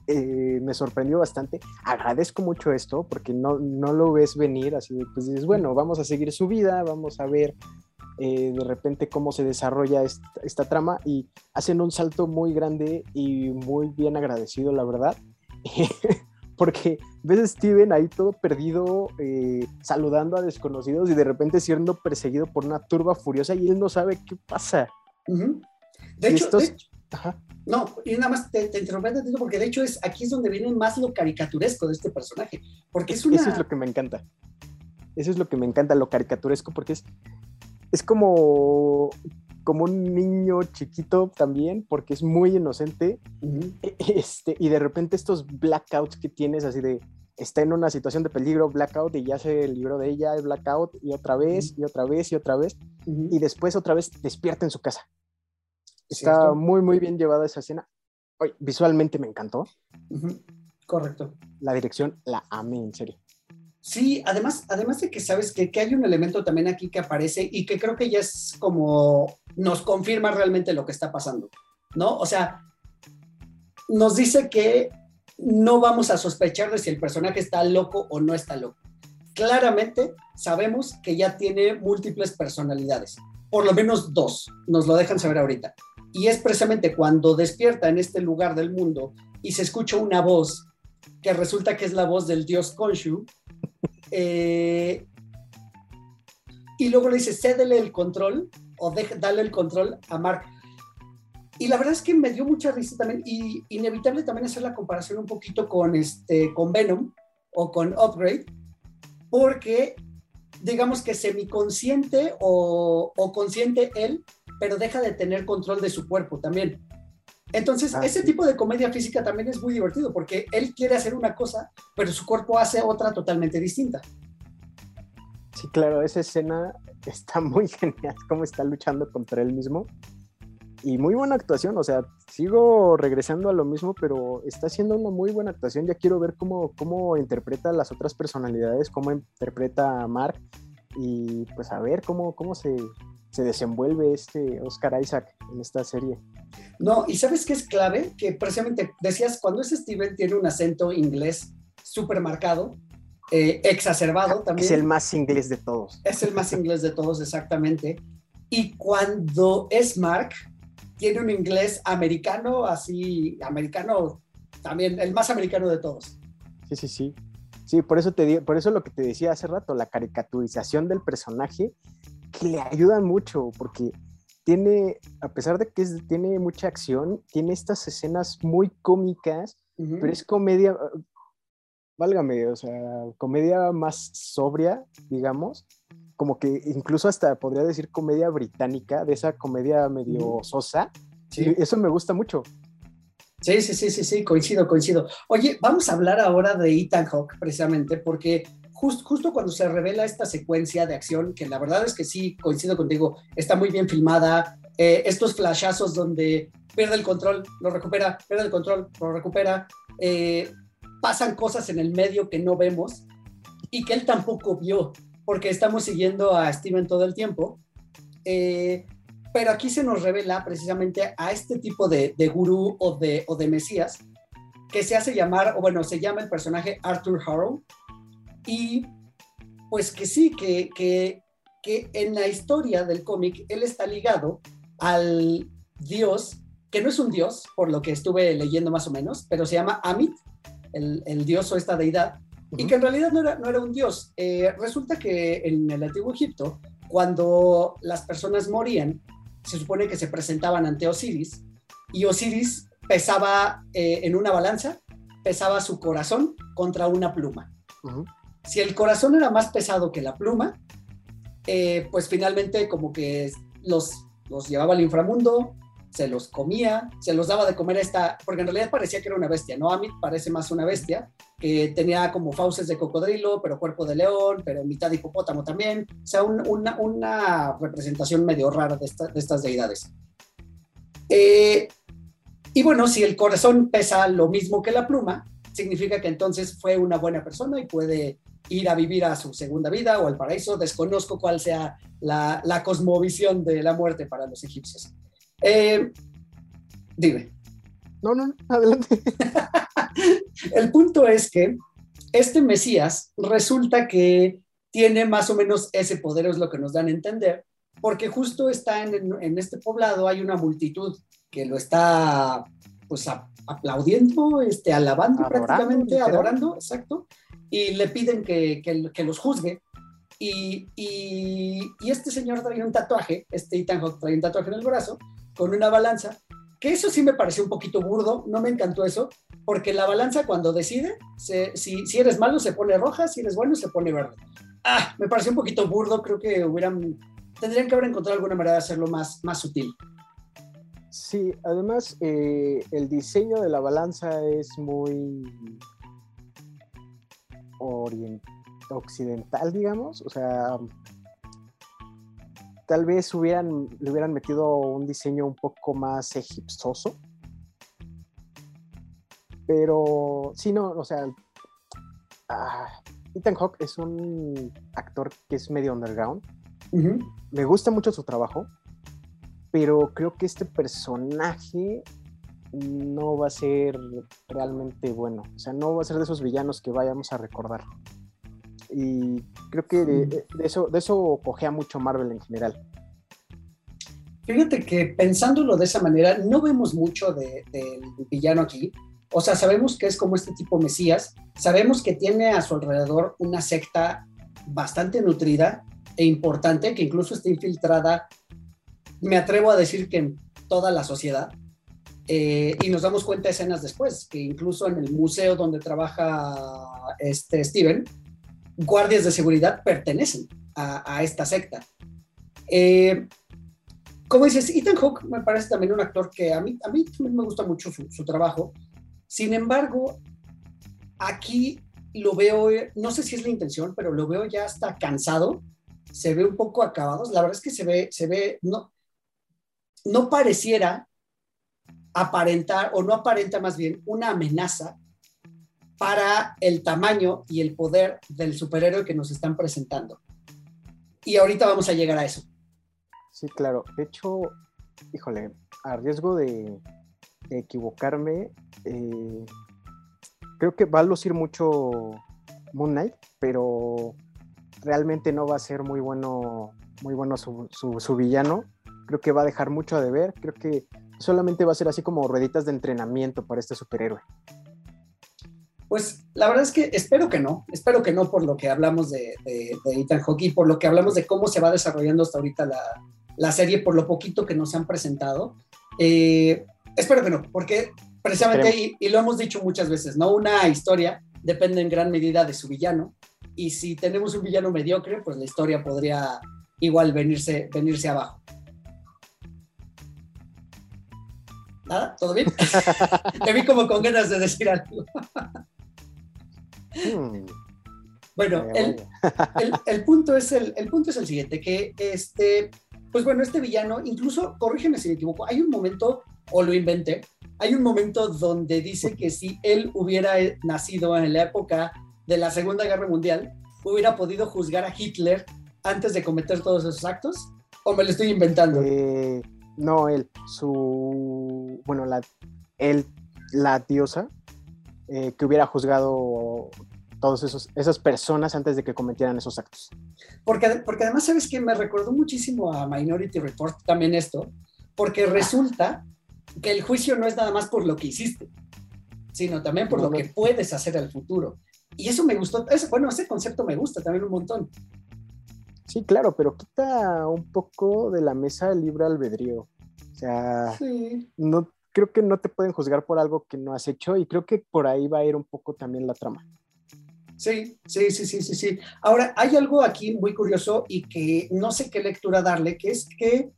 Eh, me sorprendió bastante. Agradezco mucho esto porque no, no lo ves venir así, pues dices, bueno, vamos a seguir su vida, vamos a ver eh, de repente cómo se desarrolla esta, esta, trama y hacen un salto muy grande y muy bien agradecido, la verdad. <laughs> porque ves a Steven ahí todo perdido, eh, saludando a desconocidos y de repente siendo perseguido por una turba furiosa y él no sabe qué pasa.
De, hecho, no, y nada más te, te interrumpo porque de hecho es aquí es donde viene más lo caricaturesco de este personaje, porque es una...
Eso es lo que me encanta. Eso es lo que me encanta, lo caricaturesco, porque es, es como como un niño chiquito también, porque es muy inocente. E, este, y de repente estos blackouts que tienes, así de, está en una situación de peligro, blackout, y ya se libró de ella, el blackout, y otra vez, y otra vez, y otra vez, y después otra vez despierta en su casa. Está muy, muy bien llevada esa escena. visualmente me encantó.
Correcto.
La dirección la amé, en serio.
Sí, además, además de que sabes que, que, hay un elemento también aquí que aparece y que creo que ya es como nos confirma realmente lo que está pasando, ¿no? O sea, nos dice que no vamos a sospechar de si el personaje está loco o no está loco. Claramente sabemos que ya tiene múltiples personalidades, por lo menos dos, nos lo dejan saber ahorita. Y es precisamente cuando despierta en este lugar del mundo y se escucha una voz que resulta que es la voz del dios Khonshu. Eh, y luego le dice, cédele el control o dale el control a Mark. Y la verdad es que me dio mucha risa también y inevitable también hacer la comparación un poquito con, este, con Venom o con Upgrade, porque digamos que semiconsciente o, o consciente él, pero deja de tener control de su cuerpo también. Entonces, ah, ese tipo de comedia física también es muy divertido porque él quiere hacer una cosa, pero su cuerpo hace otra totalmente distinta.
Sí, claro, esa escena <laughs> está muy genial, cómo está luchando contra él mismo. Y muy buena actuación, o sea, sigo regresando a lo mismo, pero está haciendo una muy buena actuación. Ya quiero ver cómo, cómo interpreta las otras personalidades, cómo interpreta a Mark y pues a ver cómo, cómo se, se desenvuelve este Oscar Isaac en esta serie.
No, y sabes qué es clave? Que precisamente decías, cuando ese Steven tiene un acento inglés súper marcado, eh, exacerbado también.
Es el más inglés de todos.
Es el más inglés de todos, exactamente. Y cuando es Mark, tiene un inglés americano, así, americano, también, el más americano de todos.
Sí, sí, sí. Sí, por eso, te, por eso lo que te decía hace rato, la caricaturización del personaje, que le ayuda mucho, porque tiene, a pesar de que tiene mucha acción, tiene estas escenas muy cómicas, pero es comedia, válgame, o sea, comedia más sobria, digamos, como que incluso hasta podría decir comedia británica, de esa comedia medio sosa. Sí. eso me gusta mucho.
Sí, sí, sí, sí, sí, coincido, coincido. Oye, vamos a hablar ahora de Ethan Hawke, precisamente, porque justo cuando se revela esta secuencia de acción, que la verdad es que sí, coincido contigo, está muy bien filmada, eh, estos flashazos donde pierde el control, lo recupera, pierde el control, lo recupera, eh, pasan cosas en el medio que no vemos y que él tampoco vio, porque estamos siguiendo a Steven todo el tiempo. Eh, pero aquí se nos revela precisamente a este tipo de, de gurú o de, o de mesías que se hace llamar, o bueno, se llama el personaje Arthur Harrow, y pues que sí, que, que, que en la historia del cómic él está ligado al dios, que no es un dios, por lo que estuve leyendo más o menos, pero se llama Amit, el, el dios o esta deidad, y que en realidad no era, no era un dios. Eh, resulta que en el antiguo Egipto, cuando las personas morían, se supone que se presentaban ante Osiris, y Osiris pesaba eh, en una balanza, pesaba su corazón contra una pluma. Si el corazón era más pesado que la pluma, eh, pues finalmente como que los, los llevaba al inframundo, se los comía, se los daba de comer a esta, porque en realidad parecía que era una bestia, ¿no? Amit parece más una bestia, que tenía como fauces de cocodrilo, pero cuerpo de león, pero mitad hipopótamo también, o sea, una, una, representación medio rara de, de estas deidades. Eh, y bueno, si el corazón pesa lo mismo que la pluma, significa que entonces fue una buena persona y puede ir a vivir a su segunda vida o al paraíso. Desconozco cuál sea la, la cosmovisión de la muerte para los egipcios. Eh, dime.
No, no, adelante. <laughs>
El punto es que este Mesías resulta que tiene más o menos ese poder, es lo que nos dan a entender, porque justo está en, en este poblado, hay una multitud que lo está pues aplaudiendo, este, alabando prácticamente, adorando, exacto, y le piden que, que, los juzgue. Y, y, y, este señor trae un tatuaje, este Ethan Hawke trae un tatuaje en el brazo, con una balanza, que eso sí me pareció un poquito burdo, no me encantó eso, porque la balanza cuando decide, si, si eres malo se pone roja, si eres bueno se pone verde. Ah, me pareció un poquito burdo, creo que hubieran, tendrían que haber encontrado alguna manera de hacerlo más, más sutil.
Sí, además eh, el diseño de la balanza es muy occidental, digamos, o sea, tal vez hubieran, le hubieran metido un diseño un poco más egipcioso, pero sí, no, o sea, ah, Ethan Hawke es un actor que es medio underground, me gusta mucho su trabajo, pero creo que este personaje no va a ser realmente bueno. O sea, no va a ser de esos villanos que vayamos a recordar. Y creo que de, eso, de eso cogea mucho Marvel en general.
Fíjate que pensándolo de esa manera, no vemos mucho del villano aquí. O sea, sabemos que es como este tipo Mesías, sabemos que tiene a su alrededor una secta bastante nutrida e importante, que incluso está infiltrada, me atrevo a decir que en toda la sociedad. Eh, y nos damos cuenta escenas después, que incluso en el museo donde trabaja este Steven, guardias de seguridad pertenecen a, esta secta. Eh, como dices, Ethan Hawke me parece también un actor que a mí, a mí me gusta mucho su, su trabajo. Sin embargo, aquí lo veo, no sé si es la intención, pero lo veo ya hasta cansado, se ve un poco acabado. La verdad es que se ve, se ve, no, no pareciera aparentar, o no aparenta más bien, una amenaza para el tamaño y el poder del superhéroe que nos están presentando. Y ahorita vamos a llegar a eso.
Sí, claro. De hecho, híjole, a riesgo de, equivocarme, eh, creo que va a lucir mucho Moon Knight, pero realmente no va a ser muy bueno, muy bueno su, su, villano. Creo que va a dejar mucho a deber. Creo que solamente va a ser así como rueditas de entrenamiento para este superhéroe.
Pues la verdad es que espero que no, espero que no por lo que hablamos de, de, de Ethan Hawke por lo que hablamos de cómo se va desarrollando hasta ahorita la, la serie, por lo poquito que nos han presentado. Eh, espero que no, porque precisamente, y, lo hemos dicho muchas veces, ¿no? Una historia depende en gran medida de su villano, y si tenemos un villano mediocre, pues la historia podría igual venirse, venirse abajo. ¿Nada? ¿Todo bien? <laughs> Te vi como con ganas de decir algo. Hmm. Bueno, <laughs> el, punto es el, el, punto es el siguiente, que este, pues bueno, este villano, incluso, corrígeme si me equivoco, hay un momento, o lo inventé, hay un momento donde dice que si él hubiera nacido en la época de la Segunda Guerra Mundial, hubiera podido juzgar a Hitler antes de cometer todos esos actos, o me lo estoy inventando.
Eh, no, él, su, bueno, la, él, la diosa, eh, que hubiera juzgado todas esas personas antes de que cometieran esos actos.
Porque, porque además, ¿sabes que Me recordó muchísimo a Minority Report también esto, porque resulta que el juicio no es nada más por lo que hiciste, sino también por lo que puedes hacer al futuro. Y eso me gustó, bueno, ese concepto me gusta también un montón.
Sí, claro, pero quita un poco de la mesa el libre albedrío. O sea, no, creo que no te pueden juzgar por algo que no has hecho y creo que por ahí va a ir un poco también la trama.
Sí, sí, sí, sí, sí, sí. Ahora, hay algo aquí muy curioso y que no sé qué lectura darle, que es que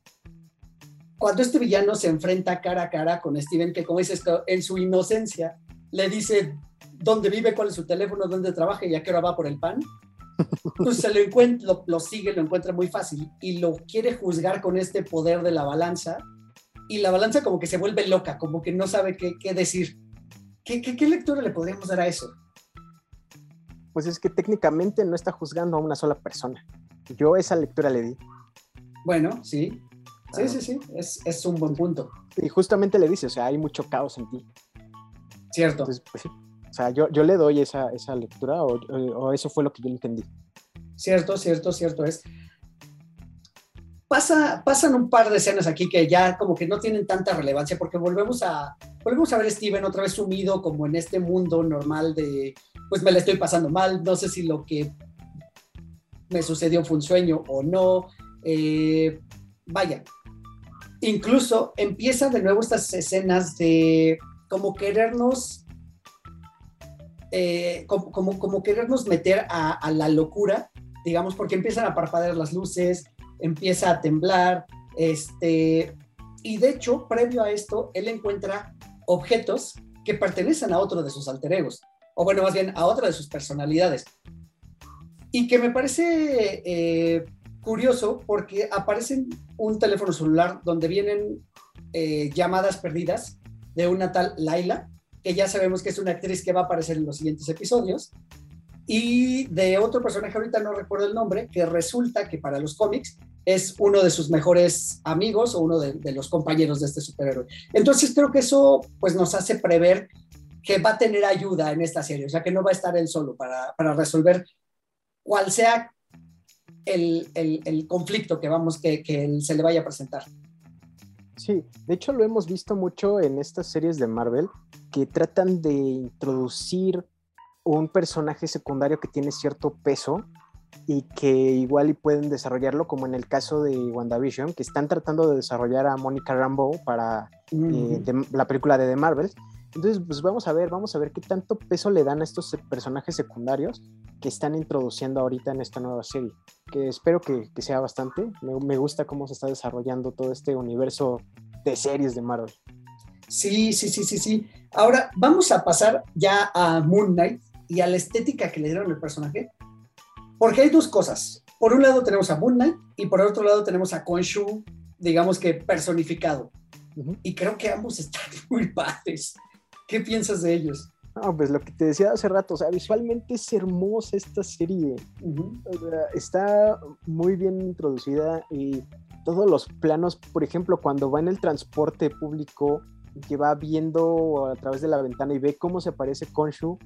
cuando este villano se enfrenta cara a cara con Steven, que como dices, en su inocencia le dice dónde vive, cuál es su teléfono, dónde trabaja y a qué hora va por el pan, <laughs> se lo encuentra, lo, sigue, lo encuentra muy fácil y lo quiere juzgar con este poder de la balanza y la balanza como que se vuelve loca, como que no sabe qué, qué decir. ¿Qué, ¿Qué, qué, lectura le podríamos dar a eso?
pues es que técnicamente no está juzgando a una sola persona. Yo esa lectura le di.
Bueno, sí. Sí, sí, sí, es, un buen punto.
Y justamente le dice, o sea, hay mucho caos en ti.
Cierto. Pues
o sea, yo, yo le doy esa, esa lectura o, o, eso fue lo que yo entendí.
Cierto, cierto, cierto es. Pasa, pasan un par de escenas aquí que ya como que no tienen tanta relevancia porque volvemos a, volvemos a ver a Steven otra vez sumido como en este mundo normal de pues me la estoy pasando mal, no sé si lo que me sucedió fue un sueño o no. Eh, vaya, incluso empieza de nuevo estas escenas de como querernos, eh, como, como, querernos meter a, la locura, digamos, porque empiezan a parpadear las luces, empieza a temblar, este, y de hecho, previo a esto, él encuentra objetos que pertenecen a otro de sus alter egos o bueno, más bien a otra de sus personalidades. Y que me parece eh, curioso porque aparece un teléfono celular donde vienen eh, llamadas perdidas de una tal Laila, que ya sabemos que es una actriz que va a aparecer en los siguientes episodios, y de otro personaje, ahorita no recuerdo el nombre, que resulta que para los cómics es uno de sus mejores amigos o uno de, los compañeros de este superhéroe. Entonces creo que eso pues nos hace prever que va a tener ayuda en esta serie, o sea que no va a estar él solo para, para resolver cuál sea el, el, el, conflicto que vamos, que, que se le vaya a presentar.
Sí, de hecho lo hemos visto mucho en estas series de Marvel que tratan de introducir un personaje secundario que tiene cierto peso y que igual y pueden desarrollarlo como en el caso de WandaVision, que están tratando de desarrollar a Monica Rambeau para eh, de- la película de The Marvels. Entonces, pues vamos a ver, vamos a ver qué tanto peso le dan a estos personajes secundarios que están introduciendo ahorita en esta nueva serie, que espero que, que sea bastante. Me, me gusta cómo se está desarrollando todo este universo de series de Marvel.
Sí, sí, sí, sí, sí. Ahora vamos a pasar ya a Moon Knight y a la estética que le dieron al personaje, porque hay dos cosas. Por un lado tenemos a Moon Knight y por otro lado tenemos a Khonshu, digamos que personificado.
Ujú.
Y creo que ambos están <laughs> muy padres. ¿Qué piensas de ellos?
No, pues lo que te decía hace rato, o sea, visualmente es hermosa esta serie. O sea, está muy bien introducida y todos los planos, por ejemplo, cuando va en el transporte público, que va viendo a través de la ventana y ve cómo se aparece Konshu,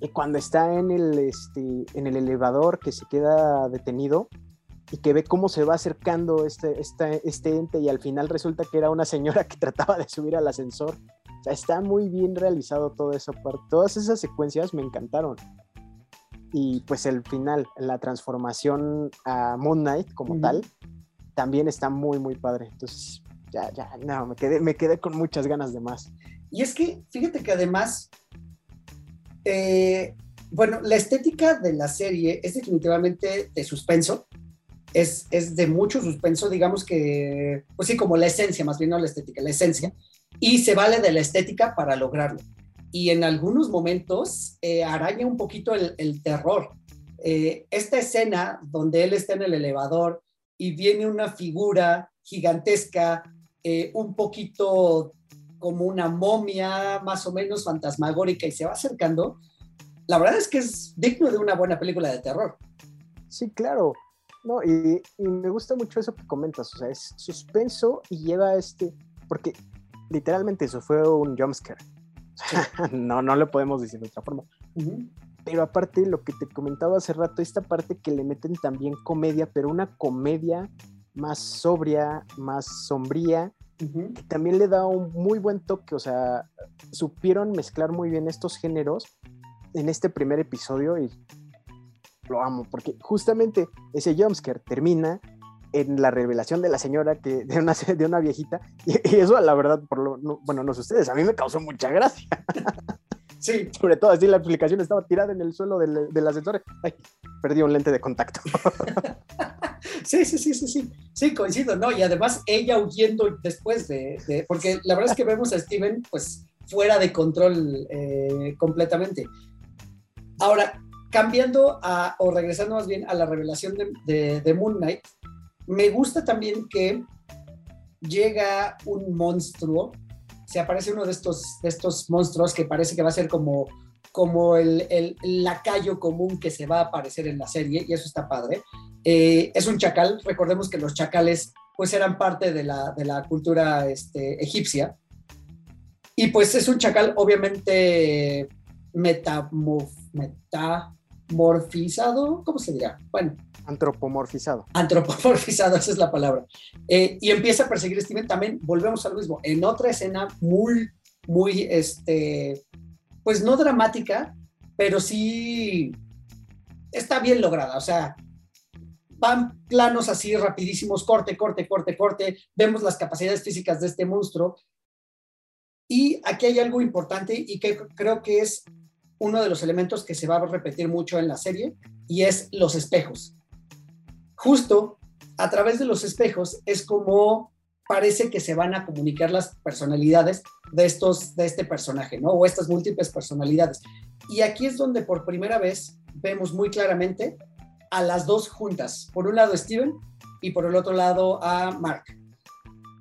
y cuando está en el, este, en el elevador que se queda detenido y que ve cómo se va acercando este, este, este ente y al final resulta que era una señora <laughs> que trataba de subir al ascensor. O sea, está muy bien realizado esa parte. Todas esas secuencias me encantaron y pues el final, la transformación a Moon Knight como tal, también está muy, muy padre. Entonces, ya, ya, no, me quedé, me quedé con muchas ganas de más.
Y es que, fíjate que además, eh, bueno, la estética de la serie es definitivamente de suspenso, es, es de mucho suspenso, digamos que, pues sí, como la esencia, más bien no la estética, la esencia, y se vale de la estética para lograrlo. Y en algunos momentos eh, araña un poquito el, terror. Eh, esta escena donde él está en el elevador y viene una figura gigantesca, eh, un poquito como una momia más o menos fantasmagórica y se va acercando, la verdad es que es digno de una buena película de terror.
Sí, claro. No, y, y me gusta mucho eso que comentas. O sea, es suspenso y lleva este. Porque literalmente eso fue un jumpscare. <laughs> no, no lo podemos decir de otra forma. Pero aparte, lo que te comentaba hace rato, esta parte que le meten también comedia, pero una comedia más sobria, más sombría, que también le da un muy buen toque, o sea, supieron mezclar muy bien estos géneros en este primer episodio y lo amo, porque justamente ese jumpscare termina en la revelación de la señora que de una, <laughs> de una viejita y, y eso la verdad por lo no- bueno no sé ustedes a mí me causó mucha gracia <laughs>
Sí, <laughs>
sobre todo así la aplicación estaba tirada en el suelo del, del ascensor ay perdí un lente de contacto
sí, sí, sí, sí, sí, sí, coincido, ¿no? Y además ella huyendo después de, de- porque la verdad es que vemos a Steven pues fuera de control eh, completamente. Ahora, cambiando a, o regresando más bien a la revelación de, Moon Knight, me gusta también que llega un monstruo, se aparece uno de estos, de estos monstruos que parece que va a ser como, como el, el lacayo común que se va a aparecer en la serie, y eso está padre. Eh, es un chacal, recordemos que los chacales pues eran parte de la, de la cultura este, egipcia, y pues es un chacal obviamente metamorf, metamorfizado, ¿cómo se dirá? Bueno,
antropomorfizado
antropomorfizado, <laughs> esa es la palabra. Eh, y empieza a perseguir a Steven. También volvemos a lo mismo. En otra escena muy, muy, este, pues no dramática, pero sí está bien lograda. O sea, van planos así rapidísimos, corte, corte, corte, corte. Vemos las capacidades físicas de este monstruo. Y aquí hay algo importante y que creo que es uno de los elementos que se va a repetir mucho en la serie y es los espejos justo a través de los espejos es como parece que se van a comunicar las personalidades de estos de este personaje, ¿no? O estas múltiples personalidades. Y aquí es donde por primera vez vemos muy claramente a las dos juntas. Por un lado Steven y por el otro lado a Mark.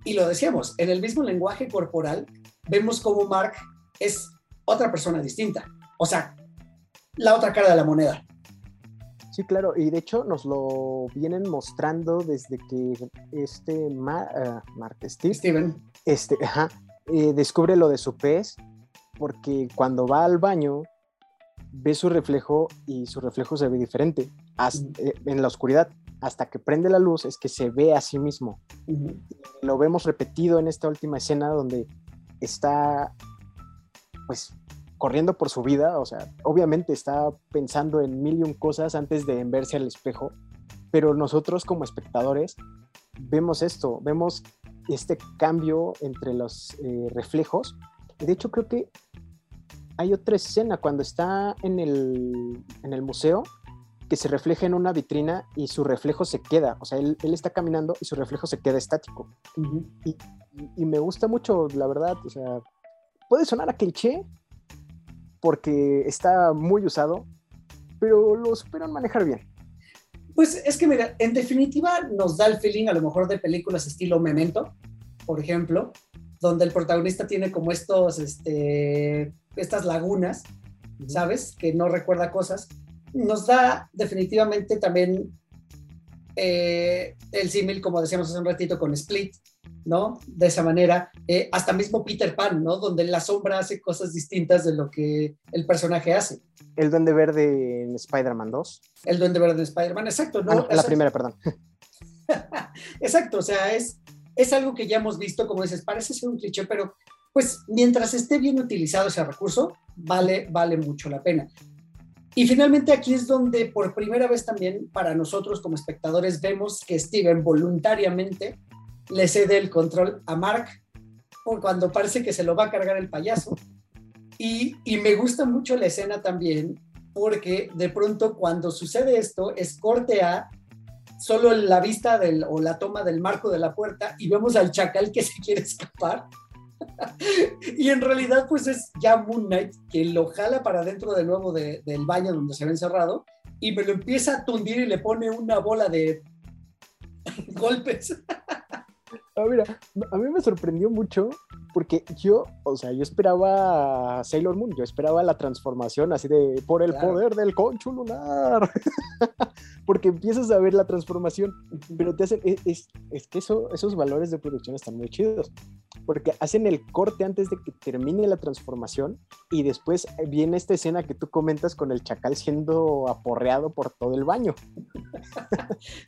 Y lo decíamos, en el mismo lenguaje corporal vemos como Mark es otra persona distinta. O sea, la otra cara de la moneda.
Sí, claro, y de hecho nos lo vienen mostrando desde que este Ma- Mark Steve,
Steven.
este, ajá, eh, descubre lo de su pez, porque cuando va al baño ve su reflejo y su reflejo se ve diferente eh, en la oscuridad. hasta que prende la luz es que se ve a sí mismo. Lo vemos repetido en esta última escena donde está, pues, corriendo por su vida, o sea, obviamente está pensando en mil y un cosas antes de verse al espejo, pero nosotros como espectadores vemos esto, vemos este cambio entre los eh, reflejos. De hecho, creo que hay otra escena cuando está en el, en el museo que se refleja en una vitrina y su reflejo se queda, o sea, él, está caminando y su reflejo se queda estático. y, y, me gusta mucho, la verdad, o sea, puede sonar a cliché porque está muy usado, pero lo superan manejar bien.
Pues es que, mira, en definitiva nos da el feeling a lo mejor de películas estilo Memento, por ejemplo, donde el protagonista tiene como estos, este, estas lagunas, ¿sabes? Que no recuerda cosas nos da definitivamente también eh, el símil, como decíamos hace un ratito, con Split, ¿no? De esa manera, eh, hasta mismo Peter Pan, ¿no? Donde la sombra hace cosas distintas de lo que el personaje hace.
El Duende Verde en Spider-Man 2.
El Duende Verde en Spider-Man, exacto. ¿no?
Ah, la primera, perdón. <laughs> <laughs>
exacto, o sea, es, es algo que ya hemos visto, como dices, parece ser un cliché, pero pues mientras esté bien utilizado ese recurso, vale, vale mucho la pena. Y finalmente aquí es donde por primera vez también para nosotros como espectadores vemos que Steven voluntariamente le cede el control a Mark por cuando parece que se lo va a cargar el payaso. Y, y me gusta mucho la escena también porque de pronto cuando sucede esto es corte a solo la vista del, o la toma del marco de la puerta y vemos al chacal que se quiere escapar <laughs> y en realidad, pues es ya Moon Knight que lo jala para dentro de nuevo del baño donde se ve encerrado y me lo empieza a tundir y le pone una bola de <laughs> golpes. <laughs>
Ah, mira, a mí me sorprendió mucho porque yo, o sea, yo esperaba Sailor Moon, yo esperaba la transformación así de por el poder del concho lunar. <laughs> porque empiezas a ver la transformación, pero te hacen, es, es, que eso, esos valores de producción están muy chidos, porque hacen el corte antes de que termine la transformación y después viene esta escena que tú comentas con el chacal siendo aporreado por todo el baño.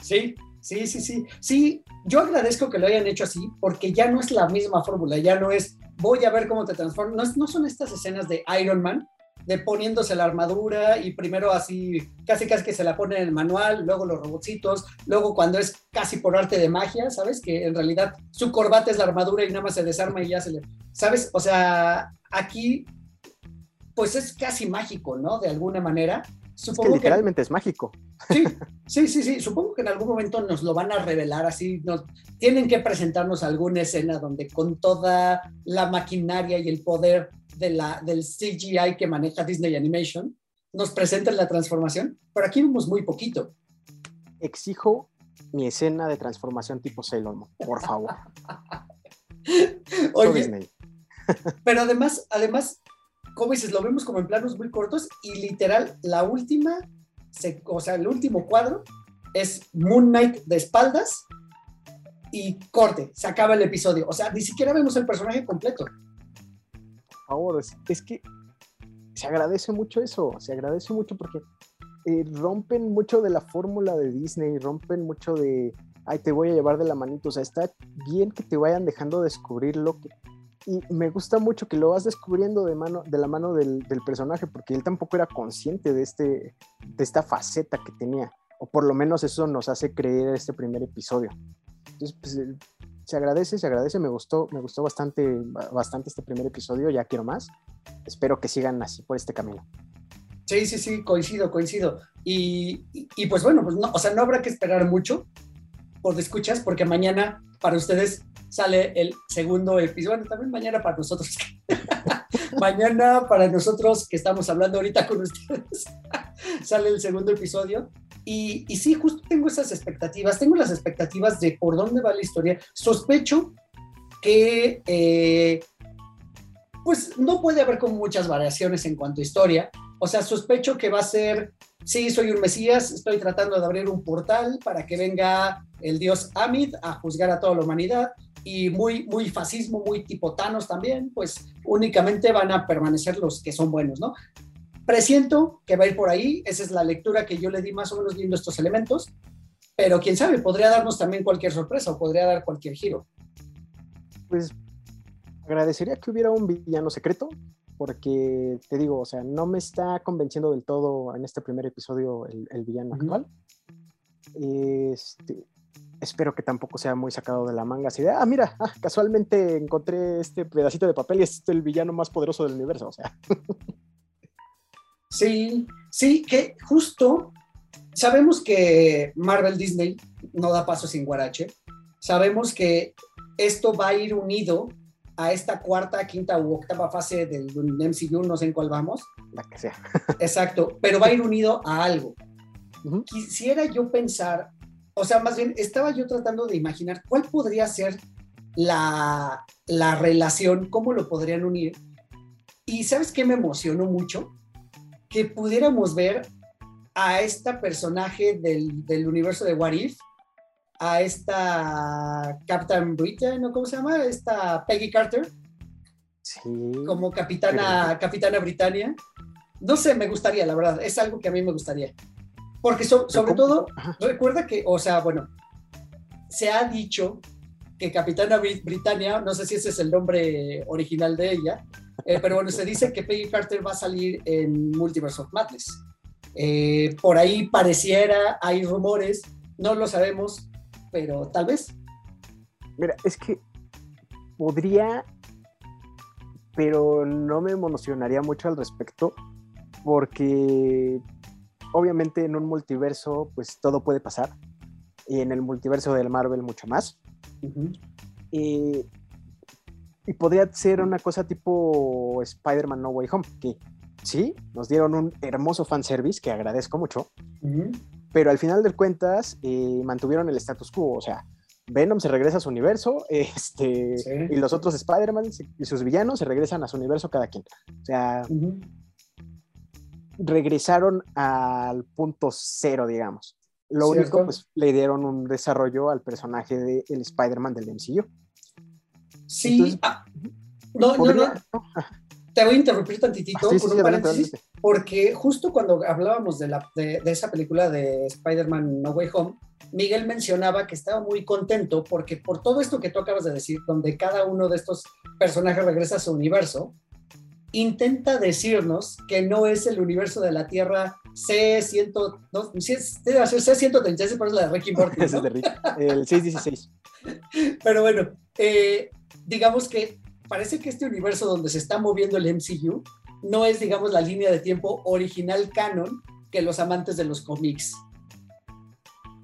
Sí, sí, sí, sí. Sí, yo agradezco que lo hayan hecho así, porque ya no es la misma fórmula, ya no es voy a ver cómo te transformas, no, no son estas escenas de Iron Man, de poniéndose la armadura y primero así, casi casi que se la pone en el manual, luego los robotcitos, luego cuando es casi por arte de magia, ¿sabes? Que en realidad su corbata es la armadura y nada más se desarma y ya se le, ¿sabes? O sea, aquí pues es casi mágico, ¿no? De alguna manera.
Supongo es que literalmente es mágico.
Sí, sí, sí, sí. Supongo que en algún momento nos lo van a revelar así. Nos, tienen que presentarnos alguna escena donde con toda la maquinaria y el poder de la, del CGI que maneja Disney Animation, nos presentan la transformación, pero aquí vemos muy poquito.
Exijo mi escena de transformación tipo Sailor Moon, por favor. <laughs>
Oye, Disney. pero además, además, como dices, lo vemos como en planos muy cortos y literal, la última, o sea, el último cuadro es Moon Knight de espaldas y corte, se acaba el episodio. O sea, ni siquiera vemos el personaje completo
favor, es, que se agradece mucho eso, se agradece mucho porque eh, rompen mucho de la fórmula de Disney, rompen mucho de, ay, te voy a llevar de la manito, o sea, está bien que te vayan dejando descubrir lo que... Y me gusta mucho que lo vas descubriendo de, mano, de la mano del, personaje, porque él tampoco era consciente de, este, de esta faceta que tenía, o por lo menos eso nos hace creer este primer episodio. Entonces, pues, se agradece, se agradece, me gustó, me gustó bastante, bastante este primer episodio, ya quiero más. Espero que sigan así por este camino.
Sí, sí, sí, coincido, coincido. Y, y, pues bueno, pues no, o sea, no habrá que esperar mucho por escuchas, porque mañana para ustedes sale el segundo episodio, bueno, también mañana para nosotros. <laughs> mañana para nosotros que estamos hablando ahorita con ustedes, <laughs> sale el segundo episodio y, y, sí, justo tengo esas expectativas, tengo las expectativas de por dónde va la historia. Sospecho que eh, pues no puede haber como muchas variaciones en cuanto a historia. O sea, sospecho que va a ser, sí, soy un Mesías, estoy tratando de abrir un portal para que venga el dios Amid a juzgar a toda la humanidad y muy, muy fascismo, muy tipo Thanos también, pues únicamente van a permanecer los que son buenos, ¿no? Presiento que va a ir por ahí, esa es la lectura que yo le di más o menos viendo estos elementos. pero quién sabe, podría darnos también cualquier sorpresa o podría dar cualquier giro.
Pues agradecería que hubiera un villano secreto, porque te digo, o sea, no me está convenciendo del todo en este primer episodio el, el villano actual. Este, espero que tampoco sea muy sacado de la manga, así de, ah, mira, ah, casualmente encontré este pedacito de papel y es el villano más poderoso del universo, o sea. <laughs>
Sí, sí, que justo sabemos que Marvel Disney no da paso sin guarache. Sabemos que esto va a ir unido a esta cuarta, quinta u octava fase del MCU, no sé en cuál vamos.
La que sea.
Exacto, pero va a ir unido a algo.
Ujú.
Quisiera yo pensar, o sea, más bien estaba yo tratando de imaginar cuál podría ser la, la relación, cómo lo podrían unir. Y ¿sabes qué me emocionó mucho? Que pudiéramos ver a esta personaje del, del universo de What If, a esta Captain Britain, ¿no? ¿Cómo se llama? Esta Peggy Carter,
Sí.
como capitana, capitana Britannia. No sé, me gustaría, la verdad, es algo que a mí me gustaría. Porque so- sobre todo,
Ajá.
recuerda que, o sea, bueno, se ha dicho que Capitana Brit- Britannia, no sé si ese es el nombre original de ella, eh, pero bueno, se dice que Peggy Carter va a salir en Multiverse of Madness. Eh, por ahí pareciera, hay rumores, no lo sabemos, pero tal vez.
Mira, es que podría, pero no me emocionaría mucho al respecto, porque obviamente en un multiverso, pues todo puede pasar, y en el multiverso del Marvel mucho más. Y podría ser una cosa tipo Spider-Man No Way Home, que sí, nos dieron un hermoso fanservice que agradezco mucho,
Ujú.
Pero al final de cuentas eh, mantuvieron el status quo, o sea, Venom se regresa a su universo, <laughs> este,
Sí.
y los otros Spider-Man y sus villanos se regresan a su universo cada quien. O sea, regresaron al punto cero, digamos. Lo
Cierto.
único, pues le dieron un desarrollo al personaje del el Spider-Man del MCU.
Sí,
Entonces,
ah, no, no, no, te voy a interrumpir tantitito
Ah, sí, sí,
con
sí,
un
adelante,
paréntesis,
adelante.
Porque justo cuando hablábamos de, la, de, de esa película de Spider-Man No Way Home, Miguel mencionaba que estaba muy contento porque por todo esto que tú acabas de decir, donde cada uno de estos personajes regresa a su universo, intenta decirnos que no es el universo de la Tierra C100, no, sí es- debe ser C136, pero es la de Ricky Morty, <laughs> ¿no?
El 616. <laughs>
Pero bueno, eh, digamos que parece que este universo donde se está moviendo el MCU no es, digamos, la línea de tiempo original canon que los amantes de los cómics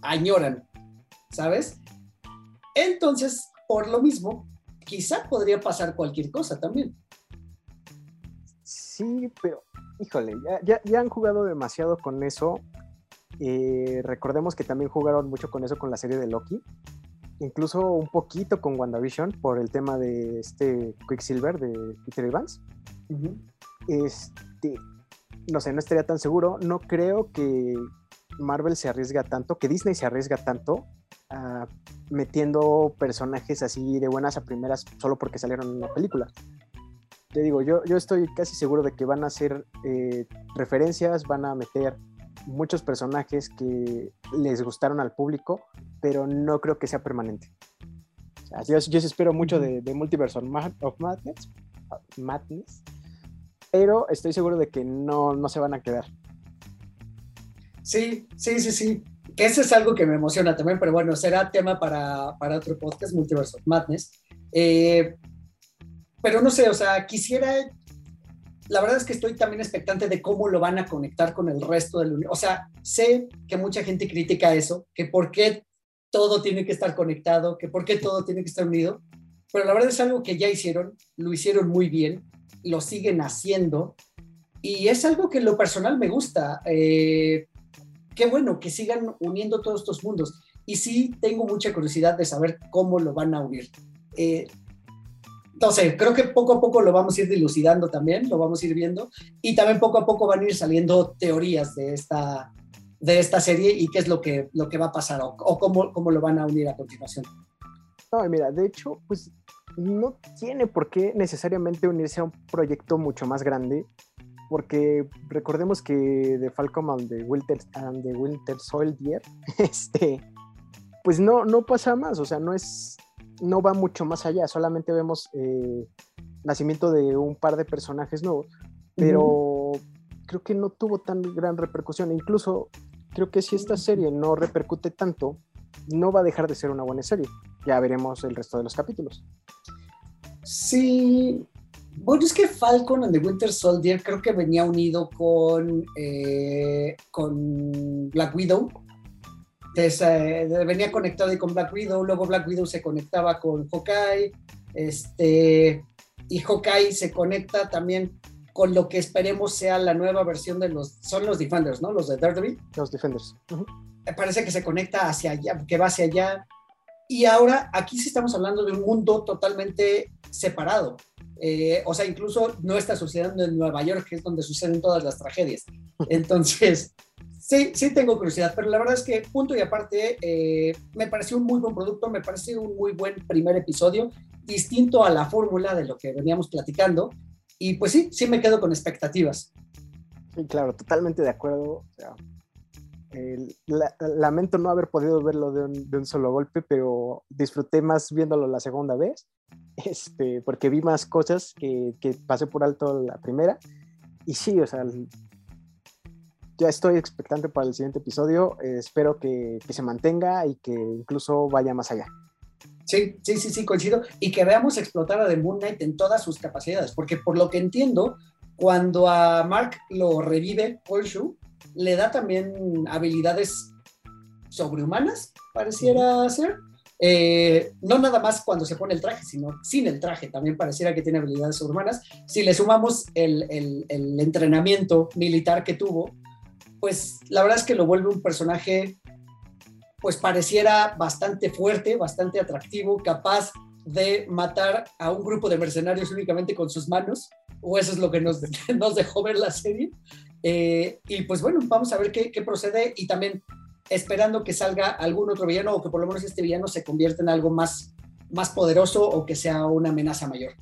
añoran, ¿sabes? Entonces, por lo mismo, quizá podría pasar cualquier cosa también.
Sí, pero híjole, ya, ya, ya han jugado demasiado con eso. Eh, recordemos que también jugaron mucho con eso con la serie de Loki. Incluso un poquito con WandaVision por el tema de este Quicksilver de Peter Evans. Este, no sé, no estaría tan seguro. No creo que Marvel se arriesga tanto, que Disney se arriesga tanto metiendo personajes así de buenas a primeras solo porque salieron en una película. Te digo, yo, yo estoy casi seguro de que van a hacer eh, referencias, van a meter muchos personajes que les gustaron al público, pero no creo que sea permanente. O sea, yo, yo espero mucho de, de Multiverse of Madness, Madness, pero estoy seguro de que no, no se van a quedar.
Sí, sí, sí, sí. Que eso es algo que me emociona también, pero bueno, será tema para, para otro podcast, Multiverse of Madness. Eh, pero no sé, o sea, quisiera. La verdad es que estoy también expectante de cómo lo van a conectar con el resto del universo. O sea, sé que mucha gente critica eso, que por qué todo tiene que estar conectado, que por qué todo tiene que estar unido, pero la verdad es algo que ya hicieron, lo hicieron muy bien, lo siguen haciendo, y es algo que lo personal me gusta. Eh, qué bueno que sigan uniendo todos estos mundos. Y sí tengo mucha curiosidad de saber cómo lo van a unir. Eh, creo que poco a poco lo vamos a ir dilucidando también, lo vamos a ir viendo. Y también poco a poco van a ir saliendo teorías de esta, de esta serie y qué es lo que, lo que va a pasar o, o cómo, cómo lo van a unir a continuación.
No, mira, de hecho, pues no tiene por qué necesariamente unirse a un proyecto mucho más grande, porque recordemos que The Falcon and the Winter, and the Winter Soldier <laughs> este, pues no, no pasa más, o sea, no es, no va mucho más allá, solamente vemos eh, nacimiento de un par de personajes nuevos, pero creo que no tuvo tan gran repercusión, incluso creo que si esta serie no repercute tanto, no va a dejar de ser una buena serie, ya veremos el resto de los capítulos.
Sí, bueno, es que Falcon and the Winter Soldier creo que venía unido con, eh, con Black Widow. Entonces, venía conectado ahí con Black Widow, luego Black Widow se conectaba con Hawkeye, este, y Hawkeye se conecta también con lo que esperemos sea la nueva versión de los, son los Defenders, ¿no? Los de Daredevil.
Los Defenders.
Parece que se conecta hacia allá, que va hacia allá. Y ahora aquí sí estamos hablando de un mundo totalmente separado. Eh, o sea, incluso no está sucediendo en Nueva York, que es donde suceden todas las tragedias. <laughs> Entonces, sí, sí tengo curiosidad, pero la verdad es que punto y aparte, eh, me pareció un muy buen producto, me pareció un muy buen primer episodio, distinto a la fórmula de lo que veníamos platicando. Y pues sí, sí me quedo con expectativas.
Sí, claro, totalmente de acuerdo. Lamento no haber podido verlo de un, solo golpe, pero disfruté más viéndolo la segunda vez <laughs> este, porque vi más cosas que, que pasé por alto la primera. Y sí, o sea, ya estoy expectante para el siguiente episodio. Espero que, se mantenga y que incluso vaya más allá.
Sí, sí, sí, sí, coincido. Y que veamos explotar a The Moon Knight en todas sus capacidades, porque por lo que entiendo, cuando a Mark lo revive Shu, le da también habilidades sobrehumanas, pareciera ser. Eh, no nada más cuando se pone el traje, sino sin el traje, también pareciera que tiene habilidades humanas. Si le sumamos el, el, entrenamiento militar que tuvo, pues la verdad es que lo vuelve un personaje, pues pareciera bastante fuerte, bastante atractivo, capaz de matar a un grupo de mercenarios únicamente con sus manos, o eso es lo que nos, <laughs> nos dejó ver la serie. Eh, y pues bueno, vamos a ver qué, qué procede y también esperando que salga algún otro villano o que por lo menos este villano se convierta en algo más, más poderoso o que sea una amenaza mayor.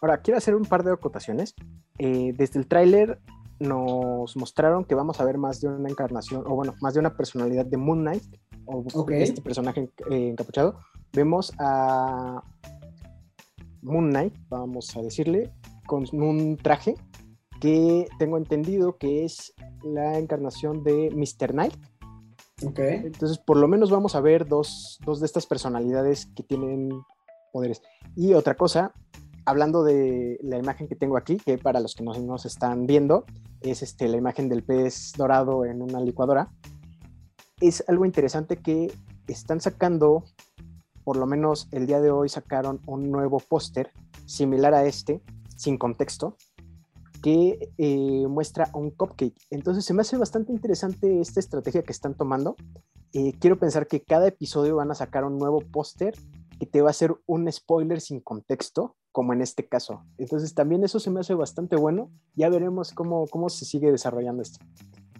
Ahora, quiero hacer un par de acotaciones. Eh, desde el tráiler nos mostraron que vamos a ver más de una encarnación, o bueno, más de una personalidad de Moon Knight, o este personaje eh, encapuchado. Vemos a Moon Knight, vamos a decirle, con un traje que tengo entendido que es la encarnación de Mr. Knight, entonces, por lo menos vamos a ver dos, dos, de estas personalidades que tienen poderes. Y otra cosa, hablando de la imagen que tengo aquí, que para los que no nos están viendo, es este, la imagen del pez dorado en una licuadora. Es algo interesante que están sacando, por lo menos el día de hoy sacaron un nuevo póster similar a este, sin contexto, que eh, muestra un cupcake. Entonces se me hace bastante interesante esta estrategia que están tomando. Eh, quiero pensar que cada episodio van a sacar un nuevo póster que te va a hacer un spoiler sin contexto, como en este caso. Entonces también eso se me hace bastante bueno. Ya veremos cómo, cómo se sigue desarrollando esto.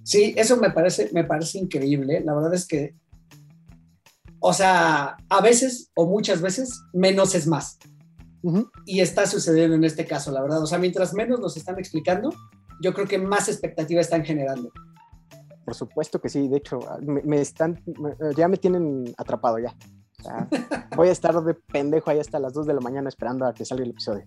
Sí, eso me parece, me parece increíble. La verdad es que, o sea, a veces o muchas veces menos es más. Y está sucediendo en este caso, la verdad. O sea, mientras menos nos están explicando, yo creo que más expectativa están generando.
Por supuesto que sí, de hecho, me, están, ya me tienen atrapado ya. <laughs> voy a estar de pendejo ahí hasta las 2 de la mañana esperando a que salga el episodio.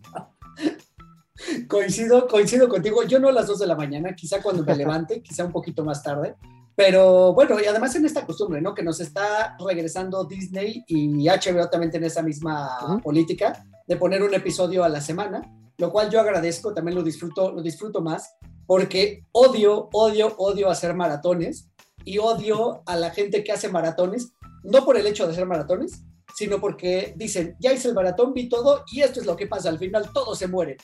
coincido, coincido contigo. Yo no a las 2 de la mañana, quizá cuando me levante, quizá un poquito más tarde. Pero bueno, y además en esta costumbre, ¿no? Que nos está regresando Disney y HBO también en esa misma política de poner un episodio a la semana, lo cual yo agradezco, también lo disfruto, lo disfruto más, porque odio, odio, odio hacer maratones y odio a la gente que hace maratones, no por el hecho de hacer maratones, sino porque dicen, ya hice el maratón, vi todo y esto es lo que pasa, al final todo se muere.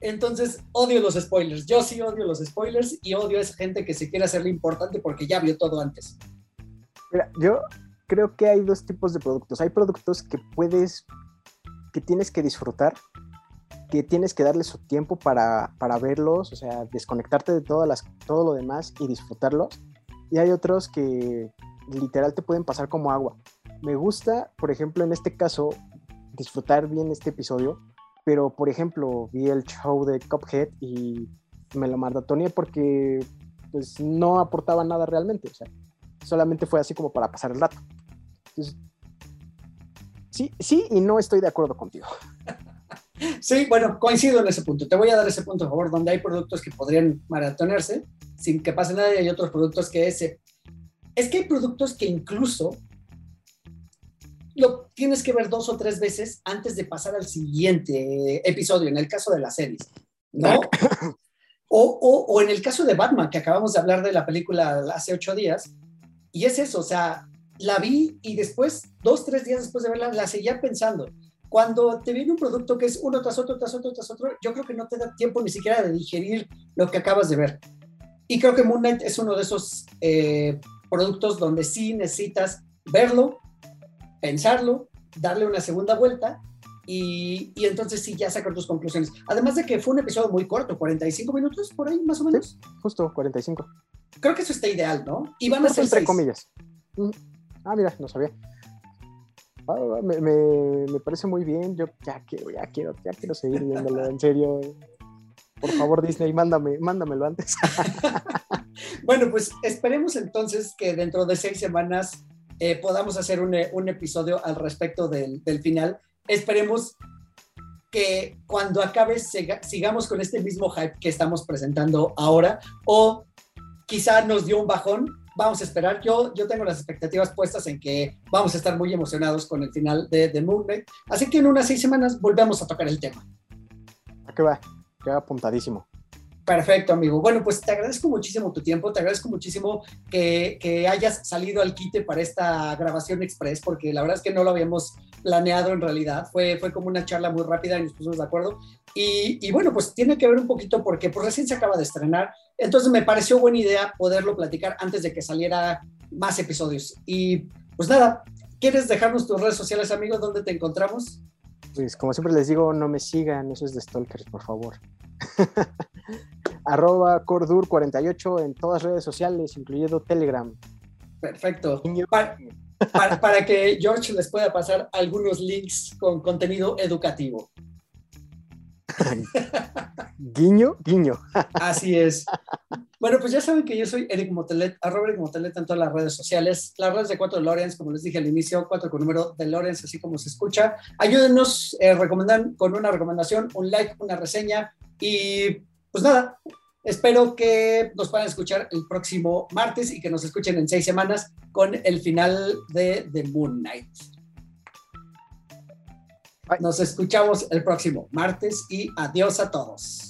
Entonces, odio los spoilers. Yo sí odio los spoilers y odio a esa gente que se quiere hacerle importante porque ya vio todo antes.
Mira, yo creo que hay dos tipos de productos. Hay productos que puedes que tienes que disfrutar, que tienes que darle su tiempo para, para verlos, o sea, desconectarte de todas las, todo lo demás y disfrutarlos. Y hay otros que literal te pueden pasar como agua. Me gusta, por ejemplo, en este caso, disfrutar bien este episodio, pero por ejemplo, vi el show de Cuphead y me lo maratoneé porque pues no aportaba nada realmente, o sea, solamente fue así como para pasar el rato. Sí, sí y no estoy de acuerdo contigo. <laughs>
Sí, bueno, coincido en ese punto. Te voy a dar ese punto a favor, donde hay productos que podrían maratonearse sin que pase nada y hay otros productos que ese... Es que hay productos que incluso lo tienes que ver dos o tres veces antes de pasar al siguiente episodio, en el caso de las series, ¿no? O, o, o, en el caso de Batman, que acabamos de hablar de la película hace ocho días, y es eso, o sea, la vi y después, dos, tres días después de verla, la seguía pensando. Cuando te viene un producto que es uno tras otro, tras otro, tras otro, yo creo que no te da tiempo ni siquiera de digerir lo que acabas de ver. Y creo que Moon Knight es uno de esos eh, productos donde sí necesitas verlo, pensarlo, darle una segunda vuelta y, y, entonces sí ya sacar tus conclusiones. Además de que fue un episodio muy corto, 45 minutos por ahí más o menos.
Sí, justo 45.
Creo que eso está ideal, ¿no? Y van a ser
entre
seis.
comillas. Ah, mira, no sabía. Ah, me, me, me, parece muy bien. Yo ya quiero, ya quiero, ya quiero seguir viéndolo, en serio. Por favor, Disney, mándame, mándamelo antes. <laughs>
bueno, pues esperemos entonces que dentro de seis semanas eh, podamos hacer un, un, episodio al respecto del, del, final. Esperemos que cuando acabe siga, sigamos con este mismo hype que estamos presentando ahora o quizá nos dio un bajón. Vamos a esperar. Yo, yo tengo las expectativas puestas en que vamos a estar muy emocionados con el final de, de Moon Knight. Así que en unas seis semanas volvemos a tocar el tema.
¿A qué va? Queda apuntadísimo.
Perfecto, amigo. Bueno, pues te agradezco muchísimo tu tiempo, te agradezco muchísimo que, que, hayas salido al quite para esta grabación express, porque la verdad es que no lo habíamos planeado en realidad. Fue, fue como una charla muy rápida y nos pusimos de acuerdo. Y, bueno, pues tiene que ver un poquito porque pues recién se acaba de estrenar, entonces me pareció buena idea poderlo platicar antes de que saliera más episodios. Y pues nada, ¿quieres dejarnos tus redes sociales, amigos? ¿Dónde te encontramos?
Pues como siempre les digo, no me sigan, eso es de stalkers, por favor. <laughs> Arroba Cordur48 en todas redes sociales, incluyendo Telegram.
Perfecto. Para, para, para, que George les pueda pasar algunos links con contenido educativo. <laughs>
guiño, guiño.
Así es. Bueno, pues ya saben que yo soy Eric Motelet, arroba Eric Motelet en todas las redes sociales, las redes de 4 de Lorenz, como les dije al inicio, 4 con número de Lorenz, así como se escucha. Ayúdenos, eh, recomendan con una recomendación, un like, una reseña y pues nada, espero que nos puedan escuchar el próximo martes y que nos escuchen en seis semanas con el final de The Moon Knight. Nos escuchamos el próximo martes y adiós a todos.